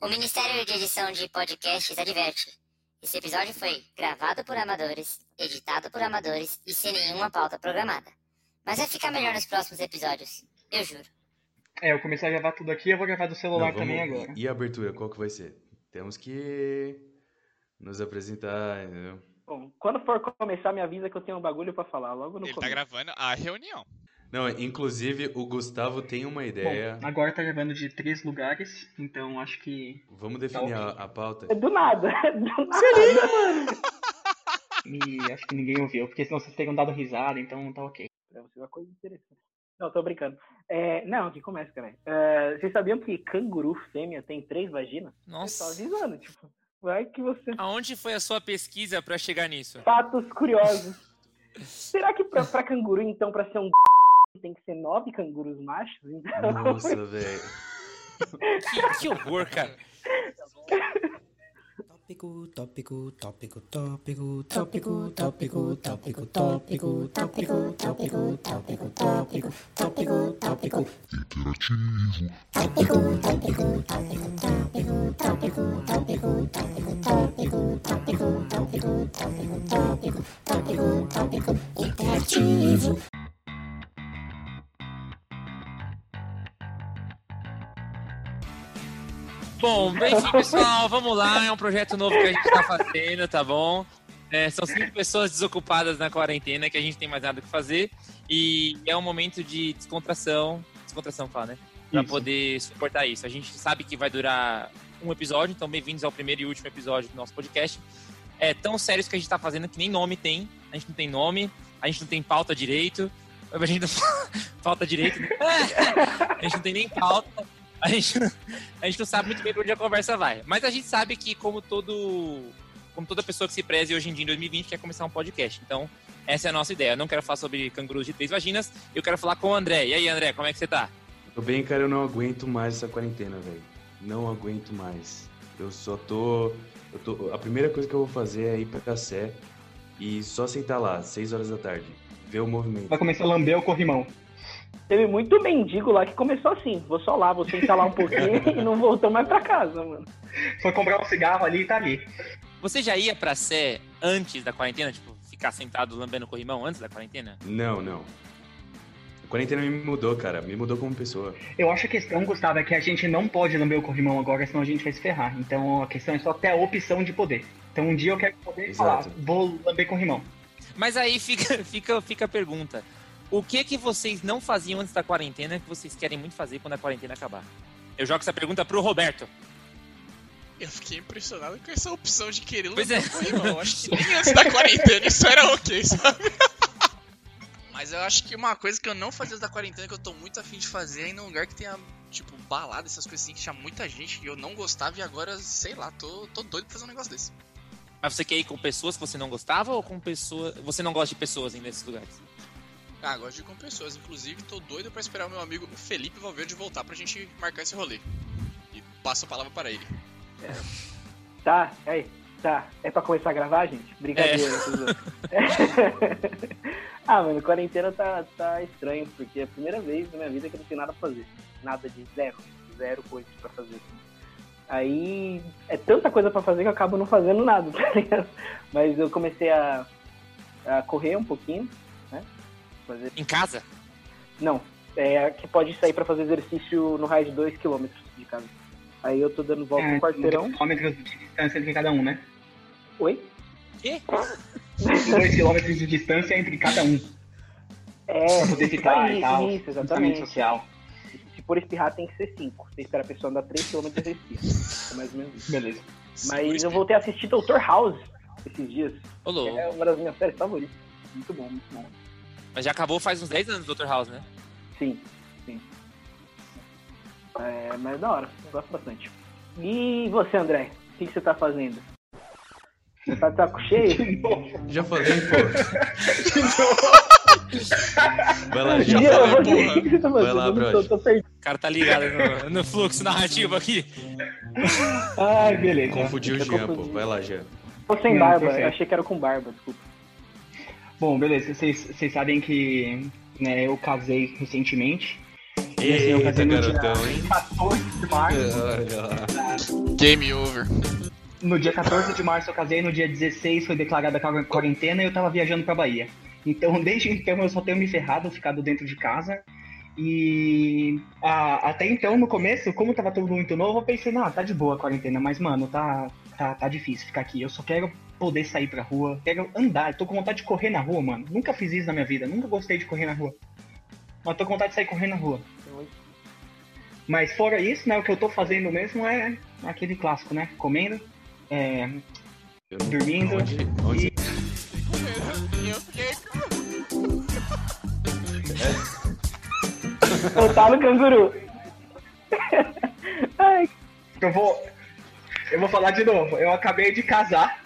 O Ministério de Edição de Podcasts adverte. Esse episódio foi gravado por amadores, editado por amadores e sem nenhuma pauta programada. Mas vai ficar melhor nos próximos episódios, eu juro. É, eu comecei a gravar tudo aqui, eu vou gravar do celular Não, também vamos- agora. E a abertura, qual que vai ser? Temos que nos apresentar, entendeu? Bom, quando for começar, me avisa que eu tenho um bagulho pra falar logo no Ele tá começo. gravando a reunião. Não, inclusive o Gustavo tem uma ideia. Bom, agora tá gravando de três lugares, então acho que. Vamos definir a, a pauta? É do nada, é do nada. E acho que ninguém ouviu, porque senão vocês teriam dado risada, então tá ok. Pra você uma coisa interessante. Não, tô brincando. É, não, que começa, cara. É, vocês sabiam que canguru fêmea tem três vaginas? Eu só Nossa. avisando, tipo, vai que você... Aonde foi a sua pesquisa pra chegar nisso? Fatos curiosos. Será que pra, pra canguru, então, pra ser um tem que ser nove cangurus machos? Então, Nossa, velho. Que, que horror, cara. Tópico, tópico, tópico, tópico, tópico, tópico, tópico, tópico, tópico, tópico, tópico, tópico, tópico, tópico. Tópico, tópico, tópico, tópico, tópico, tópico, tópico, tópico, tópico, tópico, tópico, tópico, tópico, interativo. Bom, enfim, pessoal, vamos lá. É um projeto novo que a gente tá fazendo, tá bom? É, são cinco pessoas desocupadas na quarentena que a gente tem mais nada que fazer. E é um momento de descontração. Descontração, fala, né? Pra Isso. poder suportar isso. A gente sabe que vai durar um episódio, então bem-vindos ao primeiro e último episódio do nosso podcast. É tão sério isso que a gente tá fazendo que nem nome tem. A gente não tem nome, a gente não tem pauta direito. A gente não falta direito. né? A gente não tem nem pauta. A gente, não- a gente não sabe muito bem pra onde a conversa vai. Mas a gente sabe que, como todo. Como toda pessoa que se preze hoje em dia, em 2020, quer começar um podcast. Então, essa é a nossa ideia. Eu não quero falar sobre cangurus de três vaginas, eu quero falar com o André. E aí, André, como é que você tá? Tô bem, cara, eu não aguento mais essa quarentena, velho. Não aguento mais. Eu só tô, eu tô. A primeira coisa que eu vou fazer é ir pra Sé e só sentar lá, 6 horas da tarde. Ver o movimento. Vai começar a lamber o corrimão. Teve muito mendigo lá que começou assim. Vou só lá, vou sentar lá um pouquinho e não voltou mais pra casa, mano. Foi comprar um cigarro ali e tá ali. Você já ia pra Sé antes da quarentena? Tipo, ficar sentado lambendo o corrimão antes da quarentena? Não, não. A quarentena me mudou, cara. Me mudou como pessoa. Eu acho a questão, Gustavo, é que a gente não pode lamber o corrimão agora, senão a gente vai se ferrar. Então a questão é só ter a opção de poder. Então um dia eu quero poder falar, Exato. vou lamber corrimão. Mas aí fica, fica, fica a pergunta. O que que vocês não faziam antes da quarentena que vocês querem muito fazer quando a quarentena acabar? Eu jogo essa pergunta pro Roberto. Eu fiquei impressionado com essa opção de querer Pois é. corrimão. Eu acho que nem antes da quarentena isso era ok, sabe? Mas eu acho que uma coisa que eu não fazia antes da quarentena, que eu tô muito afim de fazer, é ir num lugar que tenha, tipo, balada, essas coisas assim, que tinha muita gente e eu não gostava e agora, sei lá, tô, tô doido pra fazer um negócio desse. Mas você quer ir com pessoas que você não gostava ou com pessoas. Você não gosta de pessoas ainda nesses lugares? Ah, gosto de ir com pessoas. Inclusive, tô doido pra esperar o meu amigo Felipe Valverde voltar pra gente marcar esse rolê. E passo a palavra para ele. Tá, aí, tá. É pra começar a gravar, gente? Brincadeira. tudo. ah, mano, quarentena tá, tá estranho, porque é a primeira vez na minha vida que eu não tenho nada pra fazer. Nada de zero. Zero coisas pra fazer. Aí é tanta coisa pra fazer que eu acabo não fazendo nada, tá ligado? Mas eu comecei a, a correr um pouquinho? Fazer... Em casa? Não, é que pode sair pra fazer exercício no raio de 2km de casa. Aí eu tô dando volta no quarteirão. quilômetros de distância entre cada um, né? Oi? Quê? 2 quilômetros de distância entre cada um. É, Pra poder ficar isso, e tal. isso, exatamente. social. Se for espirrar, tem que ser 5. Você espera a pessoa andar 3km e respira. É mais ou menos isso. Beleza. Mas eu voltei a assistir Dr. House esses dias. Ô, louco. É uma das minhas séries favoritas. Muito bom, muito bom. Mas já acabou faz uns 10 anos, Dr. House, né? Sim, sim. É, mas da hora, eu gosto bastante. E você, André? O que, que você tá fazendo? Você tá de saco cheio? Já falei, pô. Vai lá, já eu falei, porra. o que que você tá Vai lá, fazendo? Tô, tô perdido. O cara tá ligado no, no fluxo narrativo aqui. Ai, beleza. Confundiu o Jean, pô. Vai lá, Jean. Tô sem barba, eu achei que era com barba, desculpa. Bom, beleza. Vocês sabem que né, eu casei recentemente. E assim, eu Eita, casei no dia garotão, hein? 14 de março. Olha. Game over. No dia 14 de março eu casei, no dia 16 foi declarada a quarentena e eu tava viajando pra Bahia. Então, desde então, eu só tenho me ferrado, ficado dentro de casa. E a- até então, no começo, como tava tudo muito novo, eu pensei, não, tá de boa a quarentena, mas, mano, tá, tá, tá difícil ficar aqui. Eu só quero poder sair pra rua, quero andar, tô com vontade de correr na rua, mano. Nunca fiz isso na minha vida, nunca gostei de correr na rua. Mas tô com vontade de sair correndo na rua. Mas fora isso, né, o que eu tô fazendo mesmo é aquele clássico, né? Comendo, é, Dormindo. Onde, onde Eu Otávio tá Canguru. Ai, Eu vou. Eu vou falar de novo. Eu acabei de casar.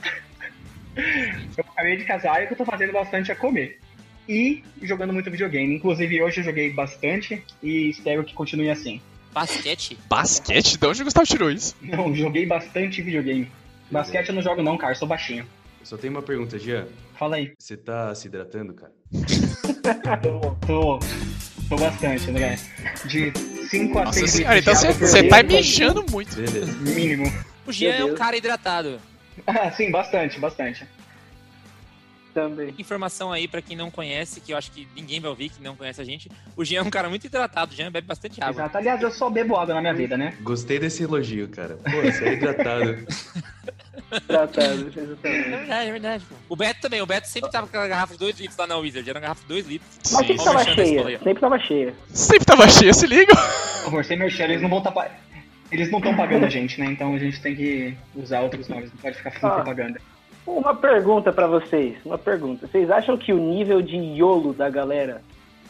Eu acabei de casar e o que eu tô fazendo bastante é comer. E jogando muito videogame. Inclusive hoje eu joguei bastante e espero que continue assim. Basquete? Basquete? De onde o Gustavo tirou isso? Não, joguei bastante videogame. Basquete eu não jogo não, cara, eu sou baixinho. Eu só tenho uma pergunta, Jean. Fala aí. Você tá se hidratando, cara? Tô, tô, tô bastante, André. De 5 a Nossa 6 senhora, então você tá mijando muito. Beleza. Mínimo. O Jean é um cara hidratado. Ah, sim, bastante, bastante. Também. Informação aí pra quem não conhece, que eu acho que ninguém vai ouvir, que não conhece a gente. O Jean é um cara muito hidratado, o Jean bebe bastante água. Exato. Aliás, eu só bebo água na minha vida, né? Gostei desse elogio, cara. Pô, você é hidratado. Tratado, É exatamente. verdade, é verdade. pô. O Beto também, o Beto sempre tava com aquela garrafa de 2 litros lá na Wizard, era uma garrafa de 2 litros. Mas sempre tava cheia. Sempre tava cheia. Sempre tava cheio, se liga. Favor, sem merchan, eles não vão tá pa- Eles não estão pagando a gente, né? Então a gente tem que usar outros nomes, não pode ficar fazendo Ah. propaganda. Uma pergunta pra vocês. Uma pergunta. Vocês acham que o nível de iolo da galera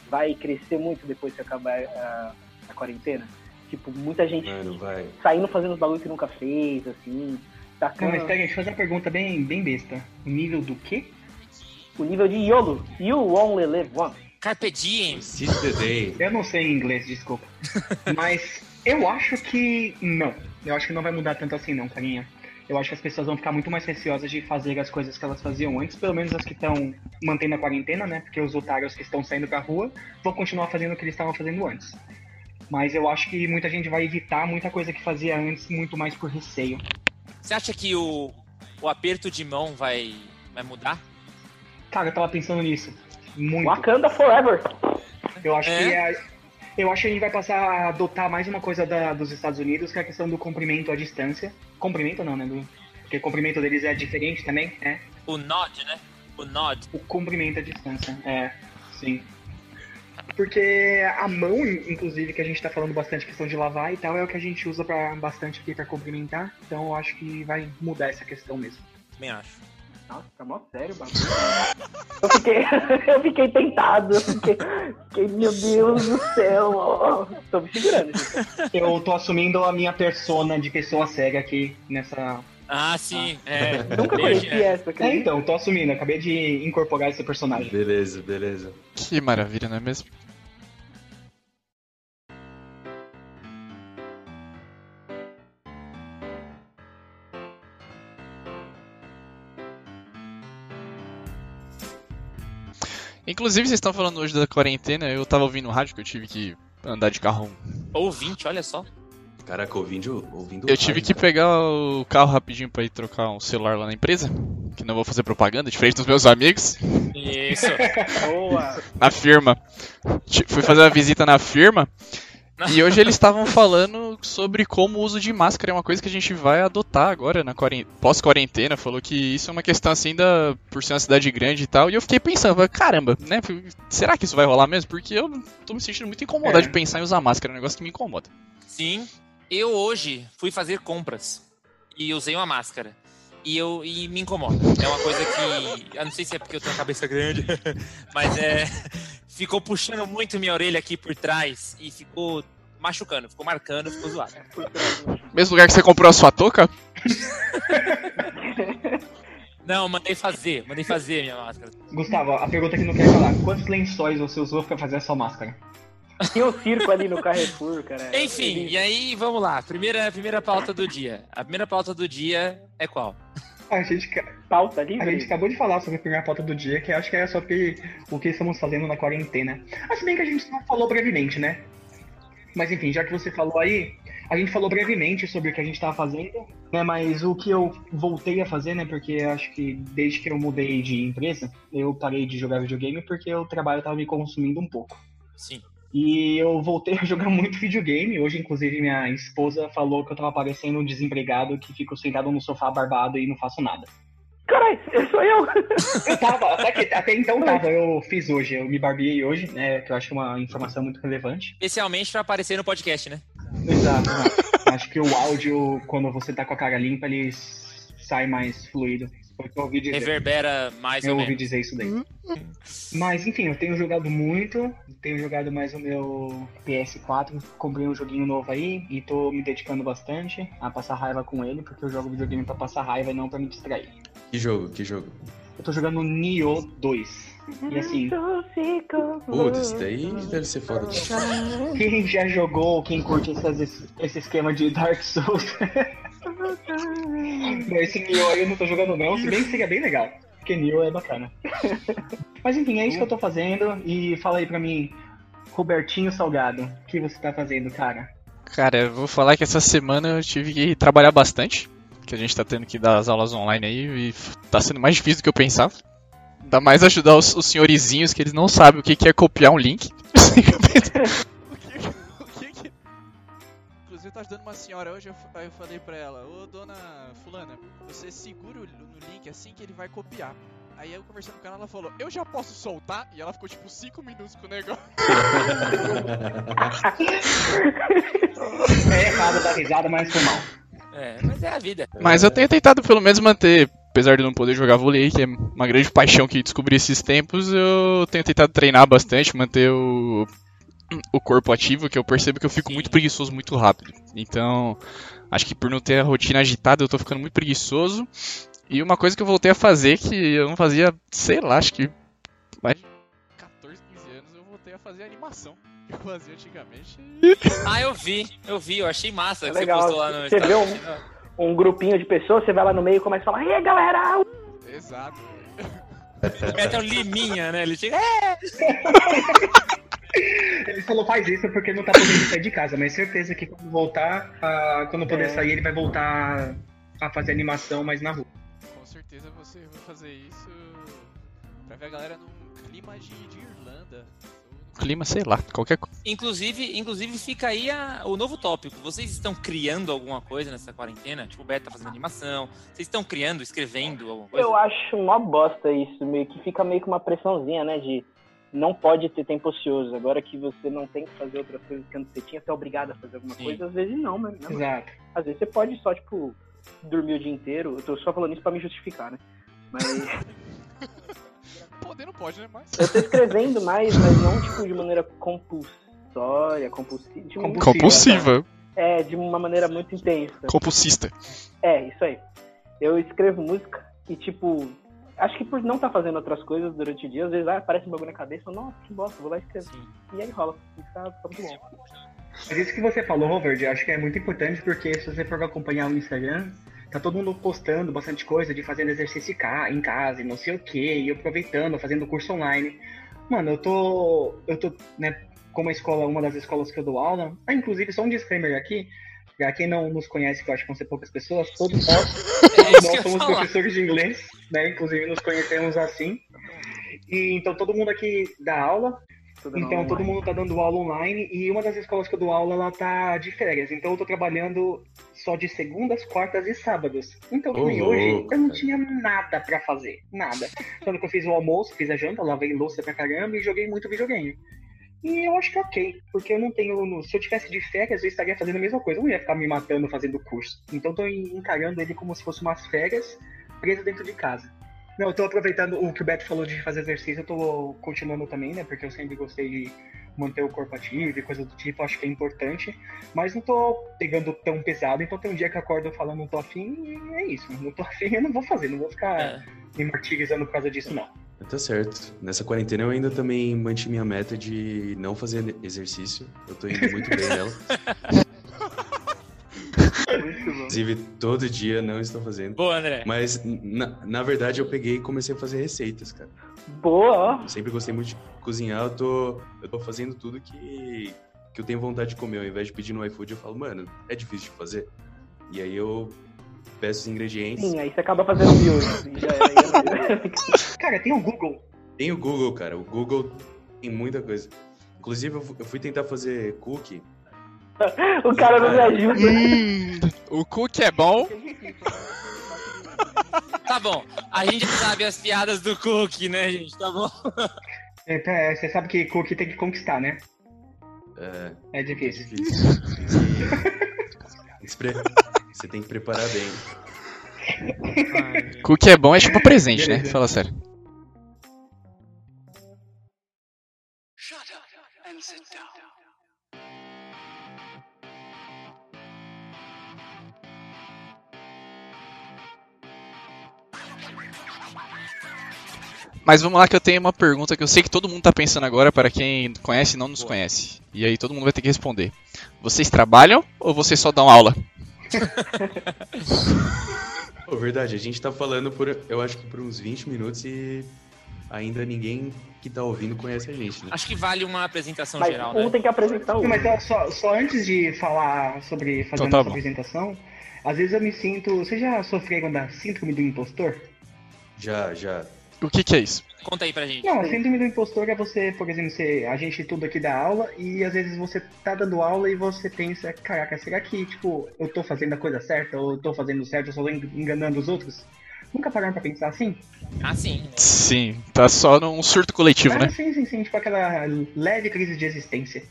vai crescer muito depois que acabar a, a quarentena? Tipo, muita gente Mano, vai. saindo fazendo os bagulho que nunca fez, assim. Não, Tacando mas pega, deixa eu fazer uma pergunta bem, bem besta. O nível do quê? o nível de iolo. You only live once. Carpe diem. Day. Eu não sei inglês, desculpa. Mas eu acho que não. Eu acho que não vai mudar tanto assim não, carinha. Eu acho que as pessoas vão ficar muito mais receosas de fazer as coisas que elas faziam antes, pelo menos as que estão mantendo a quarentena, né? Porque os otários que estão saindo pra rua vão continuar fazendo o que eles estavam fazendo antes. Mas eu acho que muita gente vai evitar muita coisa que fazia antes, muito mais por receio. Você acha que o, o aperto de mão vai, vai mudar? Cara, eu tava pensando nisso. Muito. Wakanda forever. Eu acho É? que é- eu acho que a gente vai passar a adotar mais uma coisa da- dos Estados Unidos, que é a questão do comprimento à distância. Comprimento não, né? Do- porque o comprimento deles é diferente também, né? O nod, né? O nod. O comprimento à distância, é, sim. Porque a mão, inclusive, que a gente tá falando bastante questão de lavar e tal, é o que a gente usa pra, bastante aqui pra cumprimentar. Então eu acho que vai mudar essa questão mesmo. Também acho. Nossa, tá mó sério o bagulho. Eu fiquei, eu fiquei tentado. Eu fiquei, fiquei, meu Deus do céu. ó. Tô me segurando, gente. Eu tô assumindo a minha persona de pessoa cega aqui nessa. Ah, sim. É. Nunca conheci Jean. essa, É, cara. então, eu tô assumindo, acabei de incorporar esse personagem. Beleza, beleza. Que maravilha, não é mesmo? Inclusive, vocês estão falando hoje da quarentena, eu tava ouvindo no rádio que eu tive que andar de carro. Ouvinte, olha só. Caraca, ouvindo, ouvindo Eu tive rádio, que pegar o carro rapidinho pra ir trocar um celular lá na empresa, que não vou fazer propaganda, diferente dos meus amigos, Isso. Boa. na firma. Fui fazer uma visita na firma e hoje eles estavam falando sobre como o uso de máscara é uma coisa que a gente vai adotar agora na quaren- pós-quarentena. Falou que isso é uma questão assim da por ser uma cidade grande e tal. E eu fiquei pensando, caramba, né? Será que isso vai rolar mesmo? Porque eu tô me sentindo muito incomodado É. de pensar em usar máscara, é um negócio que me incomoda. Sim. Eu hoje fui fazer compras e usei uma máscara. E eu e me incomoda. É uma coisa que. Eu não sei se é porque eu tenho a cabeça grande, mas é. Ficou puxando muito minha orelha aqui por trás e ficou machucando, ficou marcando, ficou zoado. Mesmo lugar que você comprou a sua touca? Não, mandei fazer, mandei fazer minha máscara. Gustavo, a pergunta que não quer falar. Quantos lençóis você usou pra fazer a sua máscara? Tinha um circo ali no Carrefour, cara. Enfim, e aí vamos lá. Primeira, primeira pauta do dia. A primeira pauta do dia é qual? A gente, Pauta a gente livre? acabou de falar sobre a primeira pauta do dia, que acho que é sobre o que estamos fazendo na quarentena. Se bem que a gente não falou brevemente, né? Mas enfim, já que você falou aí, A gente falou brevemente sobre o que a gente estava fazendo, né? Mas o que eu voltei a fazer, né? Porque acho que desde que eu mudei de empresa, eu parei de jogar videogame porque o trabalho estava me consumindo um pouco. Sim. E eu voltei a jogar muito videogame. Hoje, inclusive, minha esposa falou que eu tava parecendo um desempregado que fico sentado no sofá barbado e não faço nada. Caralho, sou eu. Eu tava, até, que, até então tava. Eu fiz hoje, eu me barbeei hoje, né? Que eu acho que é uma informação muito relevante. Especialmente pra aparecer no podcast, né? Exato. acho que o áudio, quando você tá com a cara limpa, ele sai mais fluido. Eu ouvi dizer. Reverbera mais Eu ou ouvi menos. dizer isso daí. Mas enfim, eu tenho jogado muito, tenho jogado mais o meu PS4, comprei um joguinho novo aí e tô me dedicando bastante a passar raiva com ele, porque eu jogo videogame pra passar raiva e não pra me distrair. Que jogo, que jogo? Eu tô jogando Nioh 2. E assim, Putz, daí deve ser foda. quem já jogou, quem curte essas- esse esquema de Dark Souls. Esse Nioh aí eu não tô jogando não, se bem que seria bem legal. Porque Nioh é bacana. Mas enfim, é isso que eu tô fazendo. E fala aí pra mim, Robertinho Salgado, o que você tá fazendo, cara? Cara, eu vou falar que essa semana eu tive que trabalhar bastante. Que a gente tá tendo que dar as aulas online aí e tá sendo mais difícil do que eu pensava. Ainda mais ajudar os, os senhorizinhos que eles não sabem o que, que é copiar um link. Tô ajudando uma senhora hoje, eu, aí eu falei pra ela, ô dona fulana, você segura o, no link assim que ele vai copiar. Aí eu conversando com ela, ela falou, eu já posso soltar? E ela ficou tipo 5 minutos com o negócio. É errado dar risada, mas foi mal. É, mas é a vida. Mas eu tenho tentado pelo menos manter, apesar de não poder jogar vôlei, que é uma grande paixão que descobri esses tempos, eu tenho tentado treinar bastante, manter o, o corpo ativo, que eu percebo que eu fico Sim. muito preguiçoso muito rápido. Então, acho que por não ter a rotina agitada, eu tô ficando muito preguiçoso. E uma coisa que eu voltei a fazer que eu não fazia, sei lá, acho que 14, 15 anos eu voltei a fazer animação que eu fazia antigamente. Ah, eu vi, eu vi, eu achei massa É que legal. você postou lá no Você vê um-. Um grupinho de pessoas, você vai lá no meio e começa a falar, e aí galera, Exato. Mete um liminha, né? Ele chega. É! Ele falou faz isso porque não tá podendo sair de casa, mas certeza que quando voltar, ah, quando puder É. sair, ele vai voltar a fazer animação, mas na rua. Com certeza você vai fazer isso pra ver a galera num clima de, de Irlanda. clima, sei lá, qualquer coisa. Inclusive, inclusive fica aí a- o novo tópico. Vocês estão criando alguma coisa nessa quarentena? Tipo, o Beto tá fazendo animação. Vocês estão criando, escrevendo alguma coisa? Eu acho uma bosta isso, meio que fica meio que uma pressãozinha, né? De não pode ter tempo ocioso. Agora que você não tem que fazer outras coisas que antes você tinha, você é obrigado a fazer alguma Sim. coisa, às vezes não, mas né? Exato. às vezes você pode só, tipo, dormir o dia inteiro. Eu tô só falando isso pra me justificar, né? Mas Poder não pode, né? Mas. eu tô escrevendo mais, mas não, tipo, de maneira compulsória, compulsiva. Compulsiva. Compulsiva, É, de uma maneira muito intensa. compulsista. É, isso aí. Eu escrevo música e, tipo, acho que por não estar fazendo outras coisas durante o dia, às vezes ah, aparece um bagulho na cabeça, nossa, que bosta, vou lá escrever. Sim. E aí rola. E tá, tá muito bom. Mas isso que você falou, Robert, eu acho que é muito importante porque se você for acompanhar o Instagram, tá todo mundo postando bastante coisa de fazendo exercício em ca- em casa e não sei o que, e aproveitando, fazendo curso online. Mano, eu tô. Eu tô, né, como a escola, uma das escolas que eu dou aula. Ah, inclusive, só um disclaimer aqui. Pra quem não nos conhece, que eu acho que vão ser poucas pessoas, todos nós, É isso nós somos professores de inglês, né? Inclusive nos conhecemos assim. E então todo mundo aqui dá aula, Tudo então todo mundo tá dando aula online e uma das escolas que eu dou aula ela tá de férias. Então eu tô trabalhando só de segundas, quartas e sábados. Então hoje louco, eu não tinha nada pra fazer, nada. Tanto que eu fiz o almoço, fiz a janta, lavei louça pra caramba e joguei muito videogame. E eu acho que é ok, porque eu não tenho. Se eu tivesse de férias, eu estaria fazendo a mesma coisa. Eu não ia ficar me matando fazendo curso. Então eu tô encarando ele como se fosse umas férias preso dentro de casa. Não, eu tô aproveitando o que o Beto falou de fazer exercício, eu tô continuando também, né? Porque eu sempre gostei de manter o corpo ativo e coisa do tipo, acho que é importante. Mas não tô pegando tão pesado, então tem um dia que eu acordo falando não tô afim e é isso. Não tô afim, eu não vou fazer, não vou ficar É. me martirizando por causa disso, não. Tá certo. Nessa quarentena eu ainda também mantive minha meta de não fazer exercício. Eu tô indo muito bem nela. Muito bom. Inclusive, todo dia não estou fazendo. Boa, André. Mas, na, na verdade, eu peguei e comecei a fazer receitas, cara. Boa. Eu sempre gostei muito de cozinhar, eu tô, eu tô fazendo tudo que, que eu tenho vontade de comer, ao invés de pedir no iFood, eu falo, mano, é difícil de fazer. E aí eu peço os ingredientes. Sim, aí você acaba fazendo miojo. e já é- Cara, tem o Google. Tem o Google, cara. O Google tem muita coisa. Inclusive, eu fu- eu fui tentar fazer cookie. o cara não me ajuda. Hum, o cookie é bom. Tá bom, a gente sabe as piadas do Cook, né, gente? Tá bom. É, tá, Você sabe que cookie tem que conquistar, né? É, É é difícil. Você tem que preparar bem. Cookie é bom é tipo presente, né? Fala sério. Mas vamos lá que eu tenho uma pergunta que eu sei que todo mundo tá pensando agora para quem conhece e não nos conhece. E aí todo mundo vai ter que responder. Vocês trabalham ou vocês só dão aula? Pô, verdade, a gente tá falando por, eu acho que por uns 20 minutos e ainda ninguém que tá ouvindo conhece a gente, né? Acho que vale uma apresentação Mas geral, um né? tem que apresentar o mas ó, só, só antes de falar sobre fazer Então tá a nossa bom. apresentação, às vezes eu me sinto. Vocês já sofreram da síndrome do impostor? Já, já. O que que é isso? Conta aí pra gente. Não, a síndrome do impostor é você, por exemplo, ser a gente tudo aqui da aula e às vezes você tá dando aula e você pensa, caraca, será que, tipo, eu tô fazendo a coisa certa ou eu tô fazendo certo, eu só tô en- enganando os outros? Nunca pararam pra pensar assim? Ah, sim. Sim, tá só num surto coletivo, Mas né? sim, sim, sim, tipo aquela leve crise de existência.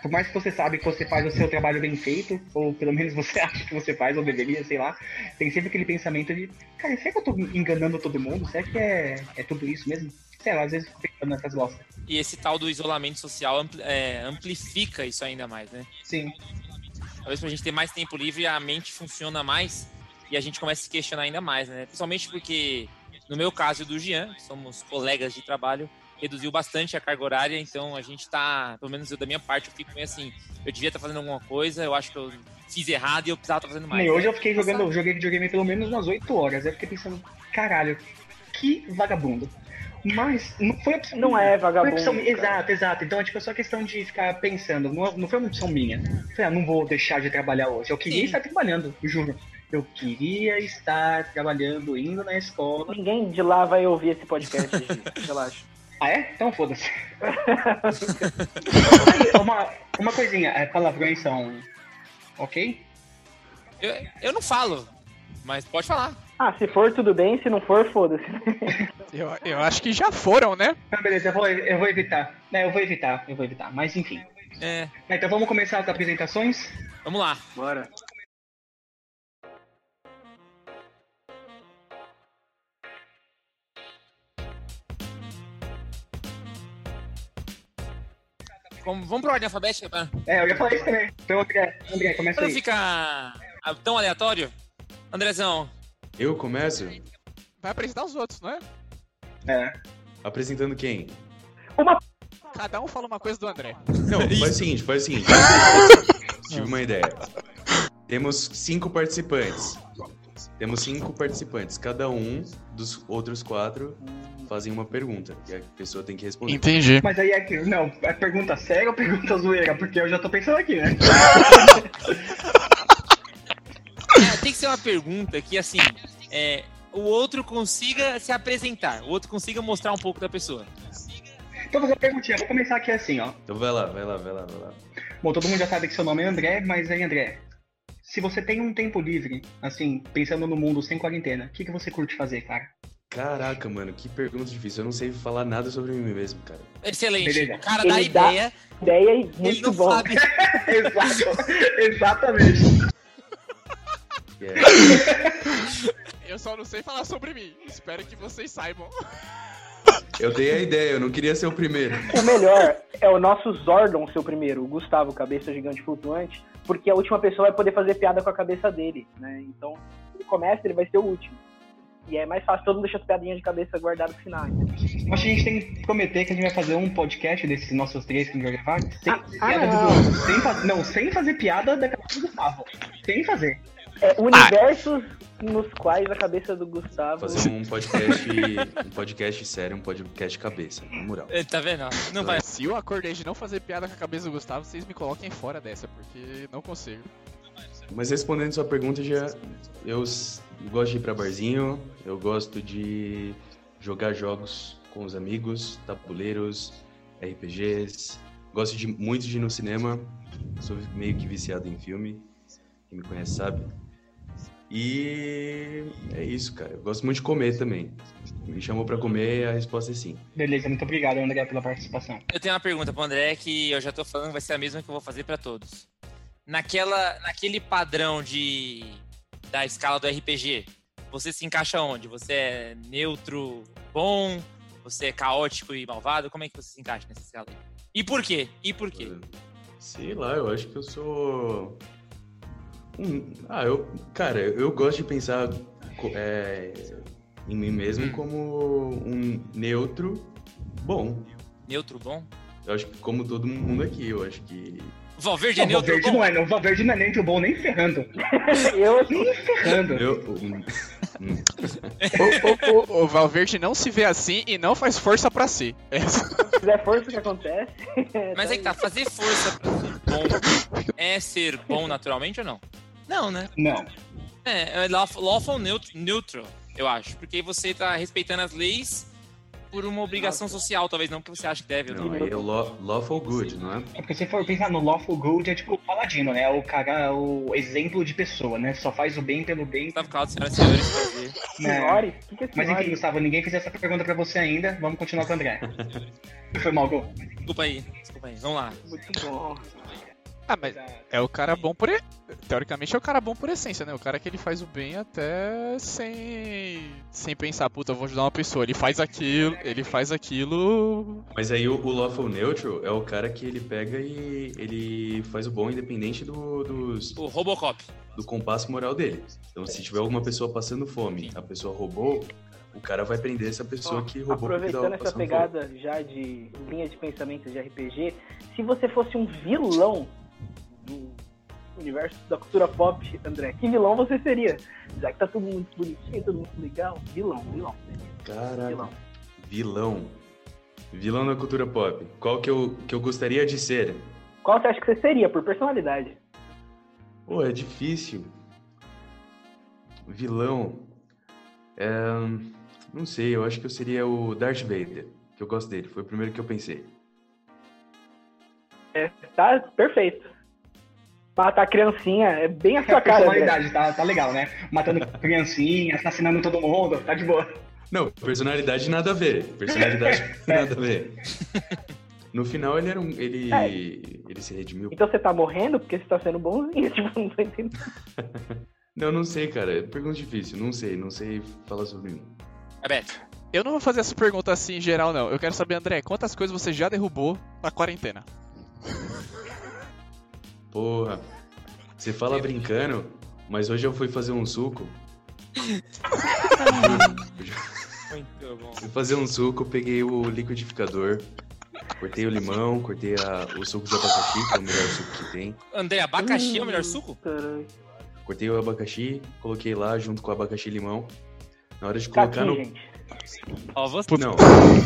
Por mais que você sabe que você faz o seu trabalho bem feito, ou pelo menos você acha que você faz, ou deveria, sei lá, tem sempre aquele pensamento de, cara, será que eu tô enganando todo mundo? Será que é, é tudo isso mesmo? Sei lá, às vezes eu fico pensando nessas bostas. E esse tal do isolamento social ampli- é, amplifica isso ainda mais, né? Sim. Talvez pra gente ter mais tempo livre, a mente funciona mais e a gente começa a se questionar ainda mais, né? Principalmente porque, no meu caso e do Jean, somos colegas de trabalho, reduziu bastante a carga horária, então a gente tá, pelo menos eu da minha parte, eu fico meio assim, eu devia estar fazendo alguma coisa, eu acho que eu fiz errado e eu precisava estar fazendo mais. Nem hoje eu fiquei jogando, eu joguei videogame pelo menos umas 8 horas. Eu fiquei pensando, caralho, que vagabundo. Mas não foi opção Não minha. é Foi vagabundo. opção, exato, exato. Então é tipo só questão de ficar pensando. Não, não foi uma opção minha. Falei, ah, não vou deixar de trabalhar hoje. Eu queria Sim. estar trabalhando, juro. Eu queria estar trabalhando, indo na escola. Ninguém de lá vai ouvir esse podcast, Gi. Relaxa. Ah, é? Então foda-se. uma, uma coisinha, é, palavrões são. Ok? Eu, eu não falo, mas pode falar. Ah, se for, tudo bem. Se não for, foda-se. Eu, eu acho que já foram, né? Não, beleza, eu vou, eu vou evitar. É, eu vou evitar, eu vou evitar. Mas enfim. É, Então vamos começar as apresentações. vamos lá. Bora. Vamos, vamos pra ordem alfabética pra, É, eu ia falar isso também. Então, André, André, começa pra não aí. ficar ah, tão aleatório. Andrezão, Eu começo Vai apresentar os outros, não é? É. apresentando quem? Cada um fala uma coisa do André. Não, faz o seguinte, faz o seguinte. Tive uma ideia. Temos cinco participantes. Temos cinco participantes. Cada um dos outros quatro fazem uma pergunta. E a pessoa tem que responder. Entendi. Mas aí é que. Não, é pergunta séria ou pergunta zoeira? Porque eu já tô pensando aqui, né? é, tem que ser uma pergunta que, assim, é, o outro consiga se apresentar, o outro consiga mostrar um pouco da pessoa. Então vou fazer uma perguntinha. Vou começar aqui assim, ó. Então vai lá, vai lá, vai lá, vai lá. Bom, todo mundo já sabe que seu nome é André, mas aí, André. Se você tem um tempo livre, assim, pensando no mundo sem quarentena, o que, que você curte fazer, cara? Caraca, mano, que pergunta difícil. Eu não sei falar nada sobre mim mesmo, cara. Excelente. Beleza. O cara Ele dá dá- ideia, Ideia e ele muito não bom. sabe. Exato, exatamente. É, Eu só não sei falar sobre mim. Espero que vocês saibam. Eu dei a ideia, eu não queria ser o primeiro. O melhor é o nosso Zordon ser o primeiro, o Gustavo, cabeça gigante flutuante, porque a última pessoa vai poder fazer piada com a cabeça dele, né? Então, ele começa, ele vai ser o último. E é mais fácil, todo mundo deixa as piadinhas de cabeça guardadas no final. Acho que a gente tem que prometer que a gente vai fazer um podcast desses nossos três que a gente vai gravar, sem Ah, fazer piada ah, não. outros. Sem fa- não, sem fazer piada da cabeça do Gustavo. Sem fazer. É, universos nos quais a cabeça do Gustavo. Fazer um podcast, um podcast sério, um podcast cabeça, na moral. É, Tá vendo? Não vai. Se eu acordei de não fazer piada com a cabeça do Gustavo, vocês me coloquem fora dessa, porque não consigo. Mas respondendo sua pergunta, já eu gosto de ir pra barzinho, eu gosto de jogar jogos com os amigos, tabuleiros, RPGs. Gosto de muito de ir no cinema. Sou meio que viciado em filme. Quem me conhece sabe. E é isso, cara. Eu gosto muito de comer também. Me chamou pra comer, a resposta é sim. Beleza, muito obrigado, André, pela participação. Eu tenho uma pergunta pro André que eu já tô falando vai ser a mesma que eu vou fazer pra todos. Naquela, naquele padrão de da escala do RPG, você se encaixa onde? Você é neutro, bom? Você é caótico e malvado? Como é que você se encaixa nessa escala aí? E por quê? E por quê? Sei lá, eu acho que eu sou. Um- ah, eu. Cara, eu gosto de pensar é, em mim mesmo Hum. como um neutro bom. Neutro bom? Eu acho que como todo mundo aqui, eu acho que. Valverde é Não, o neutro Valverde bom? não é, não. O Valverde não é nem de bom, nem ferrando. Eu, Nem ferrando. Eu. um- hum, O, o- o Valverde não se vê assim e não faz força pra si. É se fizer força, o que acontece? Mas é que tá, fazer força pra ser bom é ser bom naturalmente ou não? Não, né? Não. É, é lawful, lawful neut- neutral, eu acho. Porque aí você tá respeitando as leis por uma obrigação social, talvez não porque você acha que deve. ou não, aí é law, lawful good, não é? É porque se for pensar no Lawful Good, é tipo o paladino, né? O cara, o exemplo de pessoa, né? Só faz o bem pelo bem. Gustavo Caldo, senhoras e senhores, prazer. né? Senhores? O que, que é Mas enfim? Gustavo, ninguém fez essa pergunta pra você ainda. Vamos continuar com o André. Foi mal, Gol. Desculpa aí, desculpa aí. Vamos lá. Muito bom. Ah, mas é o cara bom por. Teoricamente é o cara bom por essência, né? O cara que ele faz o bem até sem. sem pensar, puta, eu vou ajudar uma pessoa. Ele faz aquilo, ele faz aquilo. Mas aí o, o lawful neutral é o cara que ele pega e ele faz o bom independente do, dos, O Robocop. do compasso moral dele. Então, se tiver alguma pessoa passando fome, a pessoa roubou, o cara vai prender essa pessoa que roubou Aproveitando essa pegada já de linha de pensamento de RPG, se você fosse um vilão do universo da cultura pop, André, que vilão você seria? Já que tá todo mundo bonitinho, todo mundo legal, vilão, vilão. Caraca, Vilão. vilão. Vilão da cultura pop. Qual que eu, que eu gostaria de ser? Qual você acha que você seria, por personalidade? Pô, é difícil. Vilão. É, não sei, eu acho que eu seria o Darth Vader, que eu gosto dele. Foi o primeiro que eu pensei. É, tá perfeito. Matar criancinha é bem a A sua cara, André. personalidade, tá, tá legal, né? Matando criancinha, assassinando todo mundo, tá de boa. Não, personalidade nada a ver. Personalidade nada a ver. No final ele era um. Ele. É. Ele se redimiu. Então você tá morrendo porque você tá sendo bonzinho, tipo, não tô entendendo. Não, não sei, cara. É Pergunta difícil. Não sei, não sei falar sobre mim. É Beto. Eu não vou fazer essa pergunta assim em geral, não. Eu quero saber, André, quantas coisas você já derrubou na quarentena? Porra. Você fala brincando, mas hoje eu fui fazer um suco. Muito bom. Fui fazer um suco, peguei o liquidificador, cortei o limão, cortei a- o suco de abacaxi, que é o melhor suco que tem. André, abacaxi é o melhor suco? Caralho. Cortei o abacaxi, coloquei lá junto com o abacaxi e limão. Na hora de colocar Caqui, no. gente. Ó, você. Não,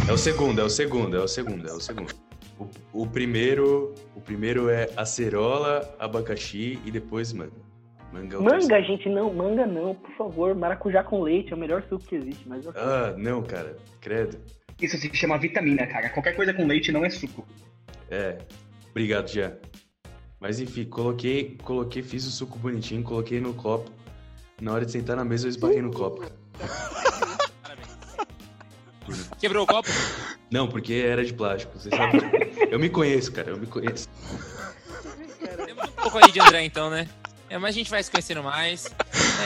é o segundo, é o segundo, é o segundo, é o segundo. O, o primeiro, o primeiro é acerola, abacaxi e depois manga. Manga é. Manga, gente, não, manga não, por favor. Maracujá com leite é o melhor suco que existe, mas ok. Ah, não, cara, credo. Isso se chama vitamina, cara. Qualquer coisa com leite não é suco. É, obrigado, já. Mas enfim, coloquei, coloquei, fiz o suco bonitinho, coloquei no copo. Na hora de sentar na mesa eu esbarrei no copo. Quebrou o copo? Não, porque era de plástico, você sabe. Eu me conheço, cara, eu me conheço. Temos um pouco aí de André, então, né? É, mas a gente vai se conhecendo mais.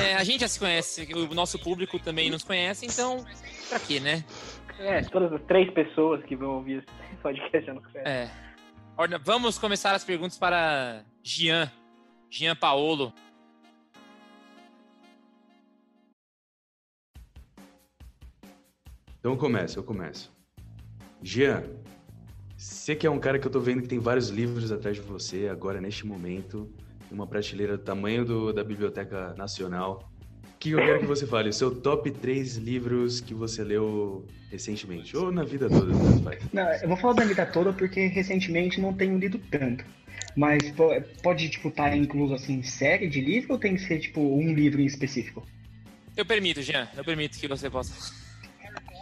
É, a gente já se conhece, o nosso público também nos conhece, então, pra quê, né? É, todas as três pessoas que vão ouvir esse podcast já não conhecem. É. Vamos começar as perguntas para Gian. Gian Paolo. Então eu começo, eu começo. Jean, você que é um cara que eu tô vendo que tem vários livros atrás de você agora neste momento, uma prateleira do tamanho do- da Biblioteca Nacional. O que eu quero que você fale? O seu top 3 livros que você leu recentemente? Ou na vida toda, tanto faz. Não, eu vou falar da vida toda porque recentemente não tenho lido tanto. Mas po- pode, tipo, estar incluso, assim, série de livro ou tem que ser, tipo, um livro em específico? Eu permito, Jean. Eu permito que você possa.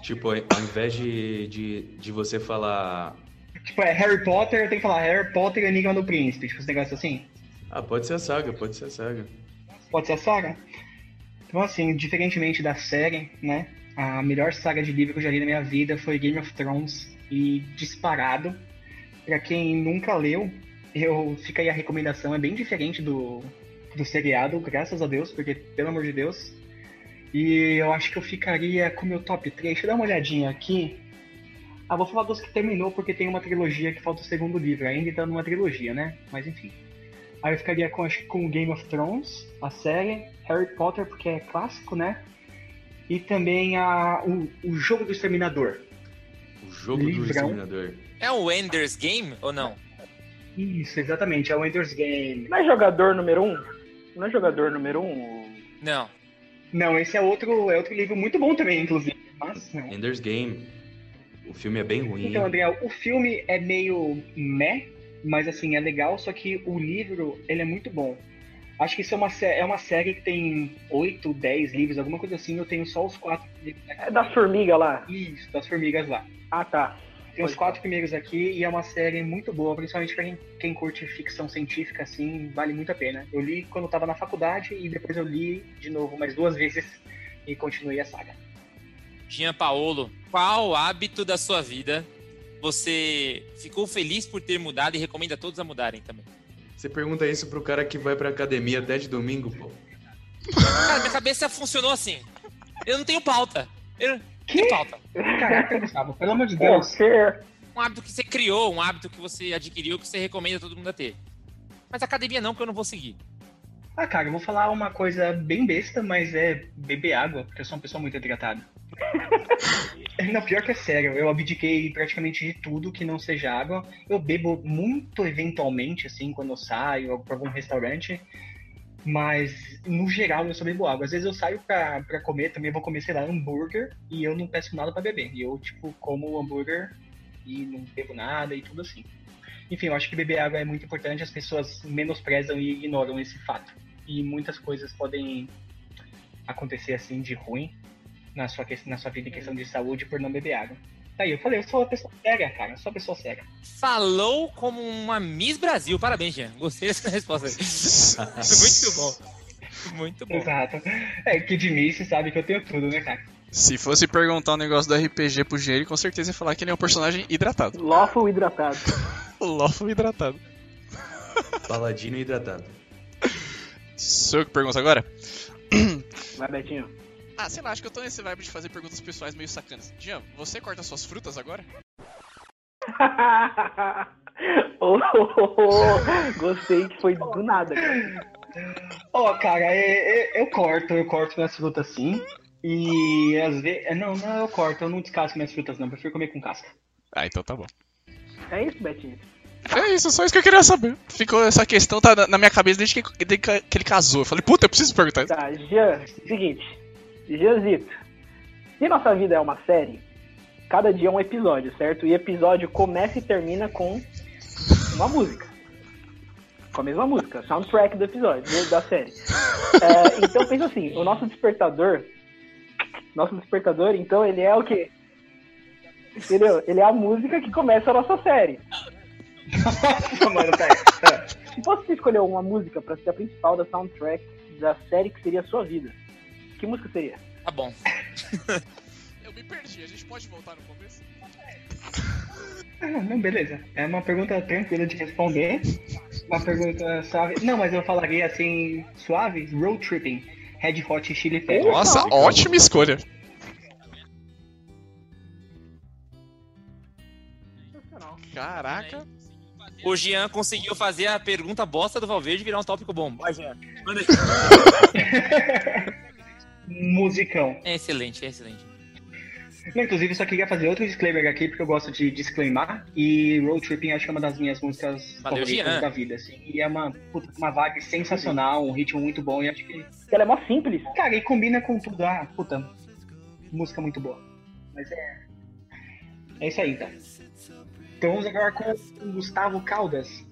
Tipo, ao invés de, de, de você falar. Tipo, é Harry Potter, tenho que falar Harry Potter e Enigma do Príncipe, tipo, esse negócio assim. Ah, pode ser a saga, pode ser a saga. Pode ser a saga? Então, assim, diferentemente da série, né? A melhor saga de livro que eu já li na minha vida foi Game of Thrones. E disparado. Pra quem nunca leu, eu fica aí a recomendação. É bem diferente do, do seriado, graças a Deus, porque, pelo amor de Deus. E eu acho que eu ficaria com o meu top 3. Deixa eu dar uma olhadinha aqui. Ah, vou falar dos que terminou, porque tem uma trilogia que falta o segundo livro. Ainda tá numa trilogia, né? Mas enfim. Aí eu ficaria com, acho que com Game of Thrones, a série, Harry Potter, porque é clássico, né? E também a, o, o Jogo do Exterminador. O jogo do Livrão. Exterminador. É o Ender's Game ou não? Isso, exatamente, é o Ender's Game. Não é jogador número um? Não é jogador número um? Não. Não, esse é outro, é outro livro muito bom também, inclusive. Mas não. Ender's Game. O filme é bem ruim. Então, André, o filme é meio meh, mas assim, é legal, só que o livro, ele é muito bom. Acho que isso é uma, é uma série que tem 8, 10 livros, alguma coisa assim, eu tenho só os quatro livros. É das formigas lá. Isso, das formigas lá. Ah, tá. Tem os quatro primeiros aqui e é uma série muito boa, principalmente pra quem, quem curte ficção científica, assim, vale muito a pena. Eu li quando eu tava na faculdade e depois eu li de novo mais duas vezes e continuei a saga. Jean Paolo, qual hábito da sua vida você ficou feliz por ter mudado e recomenda a todos a mudarem também? Você pergunta isso pro cara que vai pra academia até de domingo, pô. Cara, minha cabeça funcionou assim. Eu não tenho pauta. Eu tenho pauta. Caraca, Gustavo, pelo amor de É, Deus. ser. Um hábito que você criou, um hábito que você adquiriu, que você recomenda todo mundo a ter. Mas academia não, porque eu não vou seguir. Ah, cara, eu vou falar uma coisa bem besta, mas é beber água, porque eu sou uma pessoa muito hidratada. não, pior que é sério, eu abdiquei praticamente de tudo que não seja água. Eu bebo muito eventualmente, assim, quando eu saio pra algum restaurante. Mas, no geral, eu só bebo água. Às vezes eu saio pra, pra comer, também vou comer, sei lá, hambúrguer, e eu não peço nada pra beber. E eu, tipo, como hambúrguer e não bebo nada e tudo assim. Enfim, eu acho que beber água é muito importante, as pessoas menosprezam e ignoram esse fato. E muitas coisas podem acontecer assim de ruim na sua, na sua vida em questão de saúde por não beber água. Tá aí, eu falei, eu sou uma pessoa séria, cara, eu sou uma pessoa séria. Falou como uma Miss Brasil. Parabéns, Jean. Gostei dessa resposta. Muito bom. Muito bom. Exato. É que de mim você sabe que eu tenho tudo, né, cara? Se fosse perguntar um negócio do RPG pro Jean, ele com certeza ia falar que ele é um personagem hidratado. Lawful hidratado. Lawful hidratado. Paladino hidratado. Sou eu que pergunto agora? Vai, Betinho. Ah, sei lá, acho que eu tô nesse vibe de fazer perguntas pessoais meio sacanas. Jean, você corta suas frutas agora? oh, oh, oh, oh. Gostei que foi do nada. Ó, cara, é- é- eu corto, eu corto minhas frutas sim. E às vezes. Não, não, eu corto, eu não descasco minhas frutas, não. Prefiro comer com casca. Ah, então tá bom. É isso, Betinho. É isso, só isso que eu queria saber. Ficou essa questão tá na- na minha cabeça desde que, desde que ele casou. Eu falei, puta, eu preciso perguntar isso. Tá, Jean, seguinte. Jeanzito, se nossa vida é uma série, cada dia é um episódio, certo? E episódio começa e termina com uma música. Com a mesma música, soundtrack do episódio, da série. É, então pensa assim, o nosso despertador, nosso despertador, então ele é o quê? Entendeu? Ele é a música que começa a nossa série. Mano, tá. Se fosse você escolher uma música pra ser a principal da soundtrack da série que seria a sua vida, que música seria? Tá bom. Eu me perdi, a gente pode voltar no começo? Ah, não, beleza. É uma pergunta tranquila de responder. Uma pergunta suave. Não, mas eu falaria assim, suave, road tripping. Red Hot Chili Peppers. Nossa, ótima escolha. Caraca. O Jean conseguiu fazer a pergunta bosta do Valverde virar um tópico bom. Vai, Jean. Manda aí. Musicão. É excelente, é excelente. Não, inclusive, eu só queria fazer outro disclaimer aqui, porque eu gosto de disclaimar. E Road Tripping acho que é uma das minhas músicas Valeu, favoritas Jean. da vida, assim. E é uma, puta, uma vibe sensacional, um ritmo muito bom. E acho que, Ela é mó simples. cara, e combina com tudo. Ah, puta, música muito boa. Mas é. É isso aí, então. Então vamos agora com o Gustavo Caldas.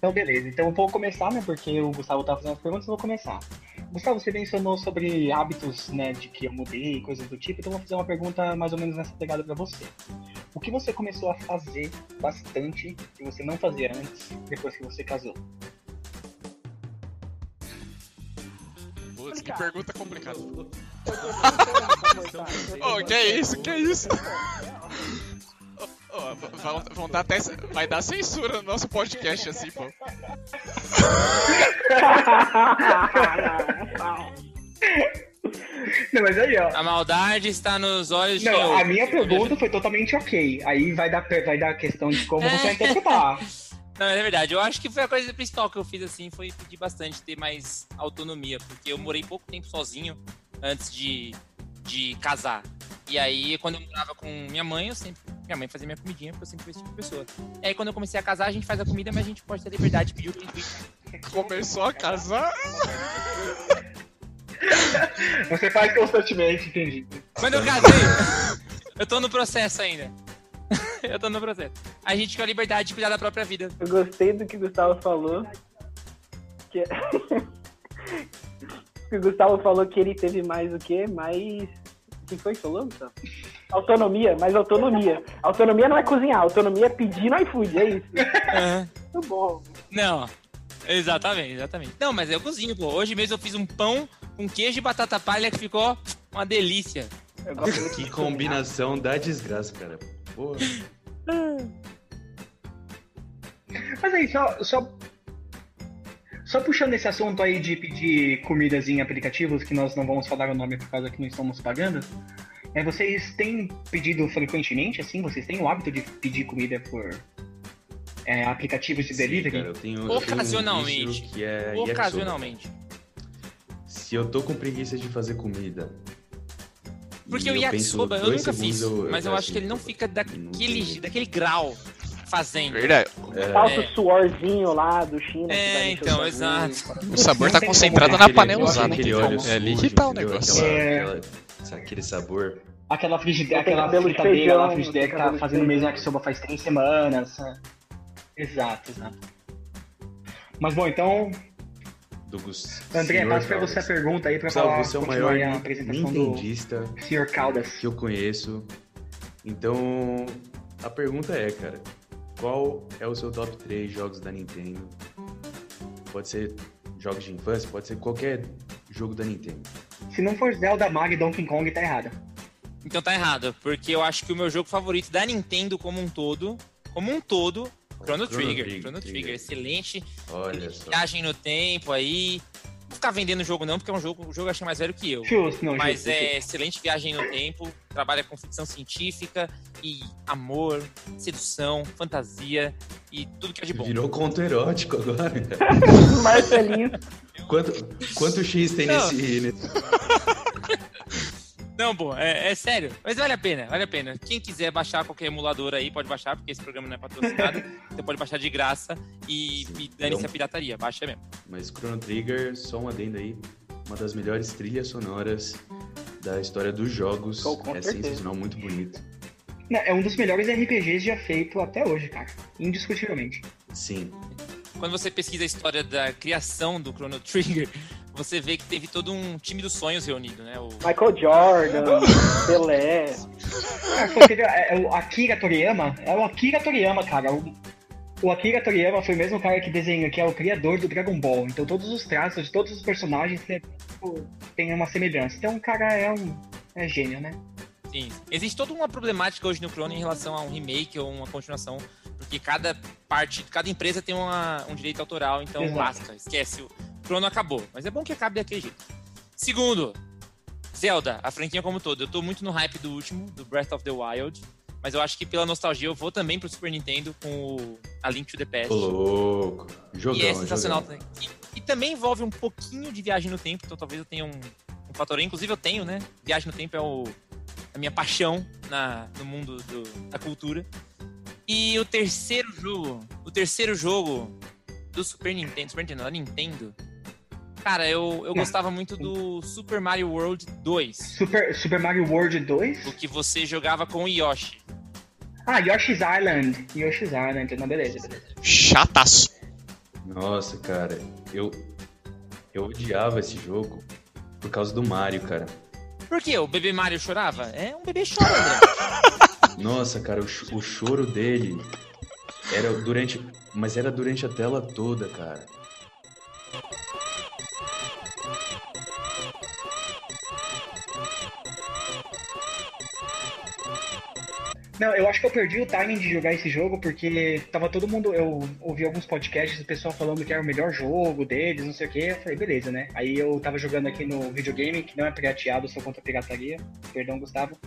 Então, beleza. Então, eu vou começar, né? Porque o Gustavo tá fazendo as perguntas, eu vou começar. Gustavo, você mencionou sobre hábitos, né? De que eu mudei e coisas do tipo. Então, eu vou fazer uma pergunta mais ou menos nessa pegada pra você. O que você começou a fazer bastante que você não fazia antes, depois que você casou? Putz, que pergunta complicada. Ô, que é isso? Que é isso? Vão, vão dar até. Vai dar censura no nosso podcast assim, pô. Não, mas aí, ó. A maldade está nos olhos de Não, a minha pergunta foi totalmente ok. Aí vai dar, vai dar a questão de como você vai interpretar. Não, é verdade. Eu acho que foi a coisa principal que eu fiz assim, foi pedir bastante ter mais autonomia, porque eu morei pouco tempo sozinho antes de, de casar. E aí, quando eu morava com minha mãe, eu sempre. Minha mãe fazia minha comidinha, porque eu sempre fui esse tipo de pessoa. E aí, quando eu comecei a casar, a gente faz a comida, mas a gente pode ter liberdade de pedir o que a gente Começou a casar. Você faz constantemente, entendi. Quando eu casei, eu tô no processo ainda. eu tô no processo. A gente quer a liberdade de cuidar da própria vida. Eu gostei do que o Gustavo falou. Que... que o Gustavo falou que ele teve mais o quê? Mais. O que foi que falou, Gustavo? Autonomia, mais autonomia. Autonomia não é cozinhar, autonomia é pedir no iFood, é isso. Muito bom. Não. Exatamente, exatamente. Não, mas eu cozinho, pô. Hoje mesmo eu fiz um pão com queijo e batata palha que ficou uma delícia. Eu gosto muito Que de combinação da desgraça, cara. Porra. Mas aí, só, só, só puxando esse assunto aí de pedir comidas em aplicativos, que nós não vamos falar o nome por causa que não estamos pagando, é, vocês têm pedido frequentemente, assim? Vocês têm o hábito de pedir comida por é, aplicativos de Sim, delivery? cara, eu tenho, eu tenho um Ocasionalmente. que é yakisoba. Ocasionalmente. Se eu tô com preguiça de fazer comida. Porque o eu yakisoba eu dois nunca fiz, segundos, mas eu acho que ele não fica daquele, daquele grau fazendo. Verdade. Falta É. o suorzinho lá do China. É, então, exato. O sabor tá concentrado na né? panela Eu usada. Como. É ali que tá o negócio. Aquela- É. aquela- aquele sabor. Aquela frigideira, aquela cabelo de fritadeira feijão, não frigideira que tá fazendo o mesmo feijão. yakisoba faz três semanas. é. Exato, exato. Mas bom, então, Do André, passo pra você a pergunta aí pra Gustavo, falar, você é o maior a apresentação do Sr. Caldas. que eu conheço. Então, a pergunta é, cara, qual é o seu top 3 jogos da Nintendo? Pode ser jogos de infância, pode ser qualquer jogo da Nintendo. Se não for Zelda, Mario e Donkey Kong, tá errado. Então tá errado, porque eu acho que o meu jogo favorito da Nintendo como um todo, como um todo, Chrono Chrono Trigger. Trigger, Chrono Trigger, Trigger. excelente. Olha só. Viagem no tempo aí. Não vou ficar vendendo o jogo não, porque é um jogo, o jogo eu achei mais velho que eu. Justo, não, Mas justo. é excelente viagem no tempo, trabalha com ficção científica e amor, sedução, fantasia e tudo que é de bom. Virou conto erótico agora. Marcelinho. Quanto, quanto X tem Não. nesse, nesse- Não, pô, é, é sério. Mas vale a pena, vale a pena. Quem quiser baixar qualquer emulador aí, pode baixar, porque esse programa não é patrocinado. Você pode baixar de graça e, Sim. e dane-se Então- a pirataria. Baixa mesmo. Mas Chrono Trigger, só um adendo aí, uma das melhores trilhas sonoras da história dos jogos. Oh, com é certeza. sensacional, muito bonito. Não, é um dos melhores RPGs já feito até hoje, cara. Indiscutivelmente. Sim. Quando você pesquisa a história da criação do Chrono Trigger, você vê que teve todo um time dos sonhos reunido, né? O... Michael Jordan, Pelé. Teve- é, é o Akira Toriyama, é o Akira Toriyama, cara. O, O Akira Toriyama foi o mesmo cara que desenha, que é o criador do Dragon Ball. Então todos os traços de todos os personagens é, tem uma semelhança. Então o cara é um é gênio, né? Sim. Existe toda uma problemática hoje no Chrono em relação a um remake ou uma continuação, porque cada parte, cada empresa tem uma, um direito autoral, então Exato. basta, esquece. O Chrono acabou. Mas é bom que acabe daquele jeito. Segundo, Zelda, a franquia como todo. Eu tô muito no hype do último, do Breath of the Wild. Mas eu acho que pela nostalgia eu vou também pro Super Nintendo com o A Link to the Past. Ô, louco. Jogão, e é sensacional jogão. também. E, e também envolve um pouquinho de viagem no tempo, então talvez eu tenha um, um fator. Inclusive eu tenho, né? Viagem no tempo é o, a minha paixão na, no mundo do- da cultura. E o terceiro jogo, o terceiro jogo do Super Nintendo, Super Nintendo, da Nintendo. Cara, eu, eu gostava muito do Super Mario World 2, Super, Super Mario World 2? o que você jogava com o Yoshi. Ah, Yoshi's Island. Yoshi's Island. Não, beleza, beleza. Chataço. Nossa, cara, eu eu odiava esse jogo por causa do Mario, cara. Por quê? O bebê Mario chorava? É um bebê chora, André. Nossa, cara, o, o choro dele era durante, mas era durante a tela toda, cara. Não, eu acho que eu perdi o timing de jogar esse jogo porque tava todo mundo. Eu ouvi alguns podcasts do pessoal falando que era o melhor jogo deles, não sei o que. Eu falei, beleza, né? Aí eu tava jogando aqui no videogame, que não é pirateado, sou contra a pirataria. Perdão, Gustavo.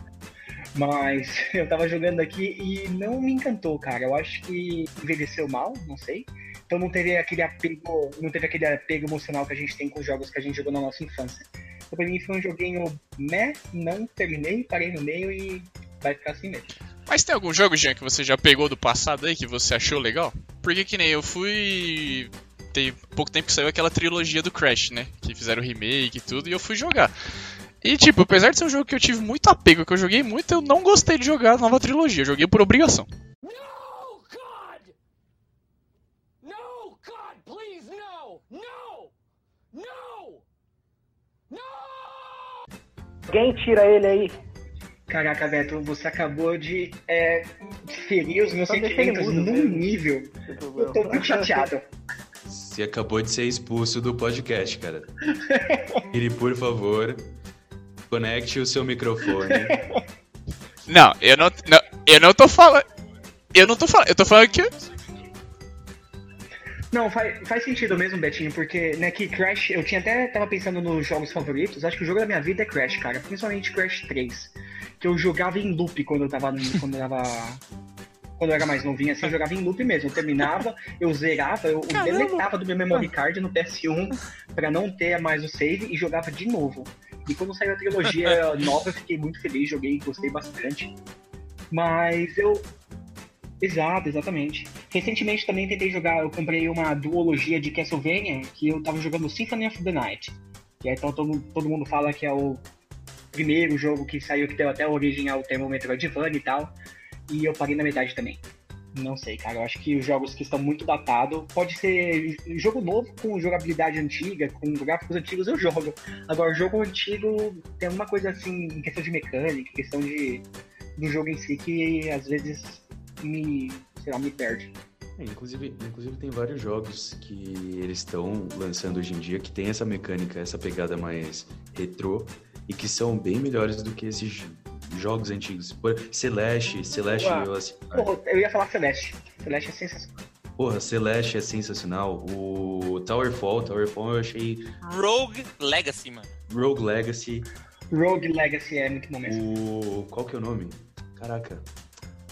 Mas eu tava jogando aqui e não me encantou, cara. Eu acho que envelheceu mal, não sei. Então não teve aquele apego, não teve aquele apego emocional que a gente tem com os jogos que a gente jogou na nossa infância. Então pra mim foi um joguinho, né? Não terminei, parei no meio e vai ficar assim mesmo. Mas tem algum jogo, Jean, que você já pegou do passado aí que você achou legal? Porque que nem eu fui. Tem pouco tempo que saiu aquela trilogia do Crash, né? Que fizeram remake e tudo, e eu fui jogar. E tipo, apesar de ser um jogo que eu tive muito apego, que eu joguei muito, eu não gostei de jogar a nova trilogia. Eu joguei por obrigação. No, God! No, God, please, no! No! No! No! Alguém tira ele aí. Caraca, Beto, você acabou de é, ferir os meus sentimentos num mesmo. nível. Eu tô muito chateado. Você acabou de ser expulso do podcast, cara. Ele, por favor, conecte o seu microfone. Não, eu não. não eu não tô falando. Eu não tô falando. Eu tô falando que. Não, faz, faz sentido mesmo, Betinho, porque, né, que Crash, eu tinha até tava pensando nos jogos favoritos, acho que o jogo da minha vida é Crash, cara, principalmente Crash 3, que eu jogava em loop quando eu tava, quando eu tava, quando eu era mais novinho, assim, eu jogava em loop mesmo, eu terminava, eu zerava, eu Caramba! deletava do meu memory card no PS1 pra não ter mais o save e jogava de novo. E quando saiu a trilogia nova, eu fiquei muito feliz, joguei, gostei bastante. Mas eu. Exato, exatamente. Recentemente também tentei jogar, eu comprei uma duologia de Castlevania, que eu tava jogando Symphony of the Night. E aí então todo, todo mundo fala que é o primeiro jogo que saiu, que deu até origem ao termo Metroidvania e tal. E eu parei na metade também. Não sei, cara. Eu acho que os jogos que estão muito datados, pode ser jogo novo com jogabilidade antiga, com gráficos antigos, eu jogo. Agora, jogo antigo tem alguma coisa assim, em questão de mecânica, em questão de do jogo em si, que às vezes me, sei lá, me perde. É, inclusive, inclusive tem vários jogos que eles estão lançando hoje em dia que tem essa mecânica, essa pegada mais retrô e que são bem melhores do que esses jo- jogos antigos. Por Celeste, Celeste, Ué. eu, assim, Porra, eu ia falar Celeste. Celeste é sensacional. porra, Celeste é sensacional. O Towerfall, Towerfall eu achei Rogue Legacy, mano. Rogue Legacy. Rogue Legacy é muito bom mesmo. O qual que é o nome? Caraca.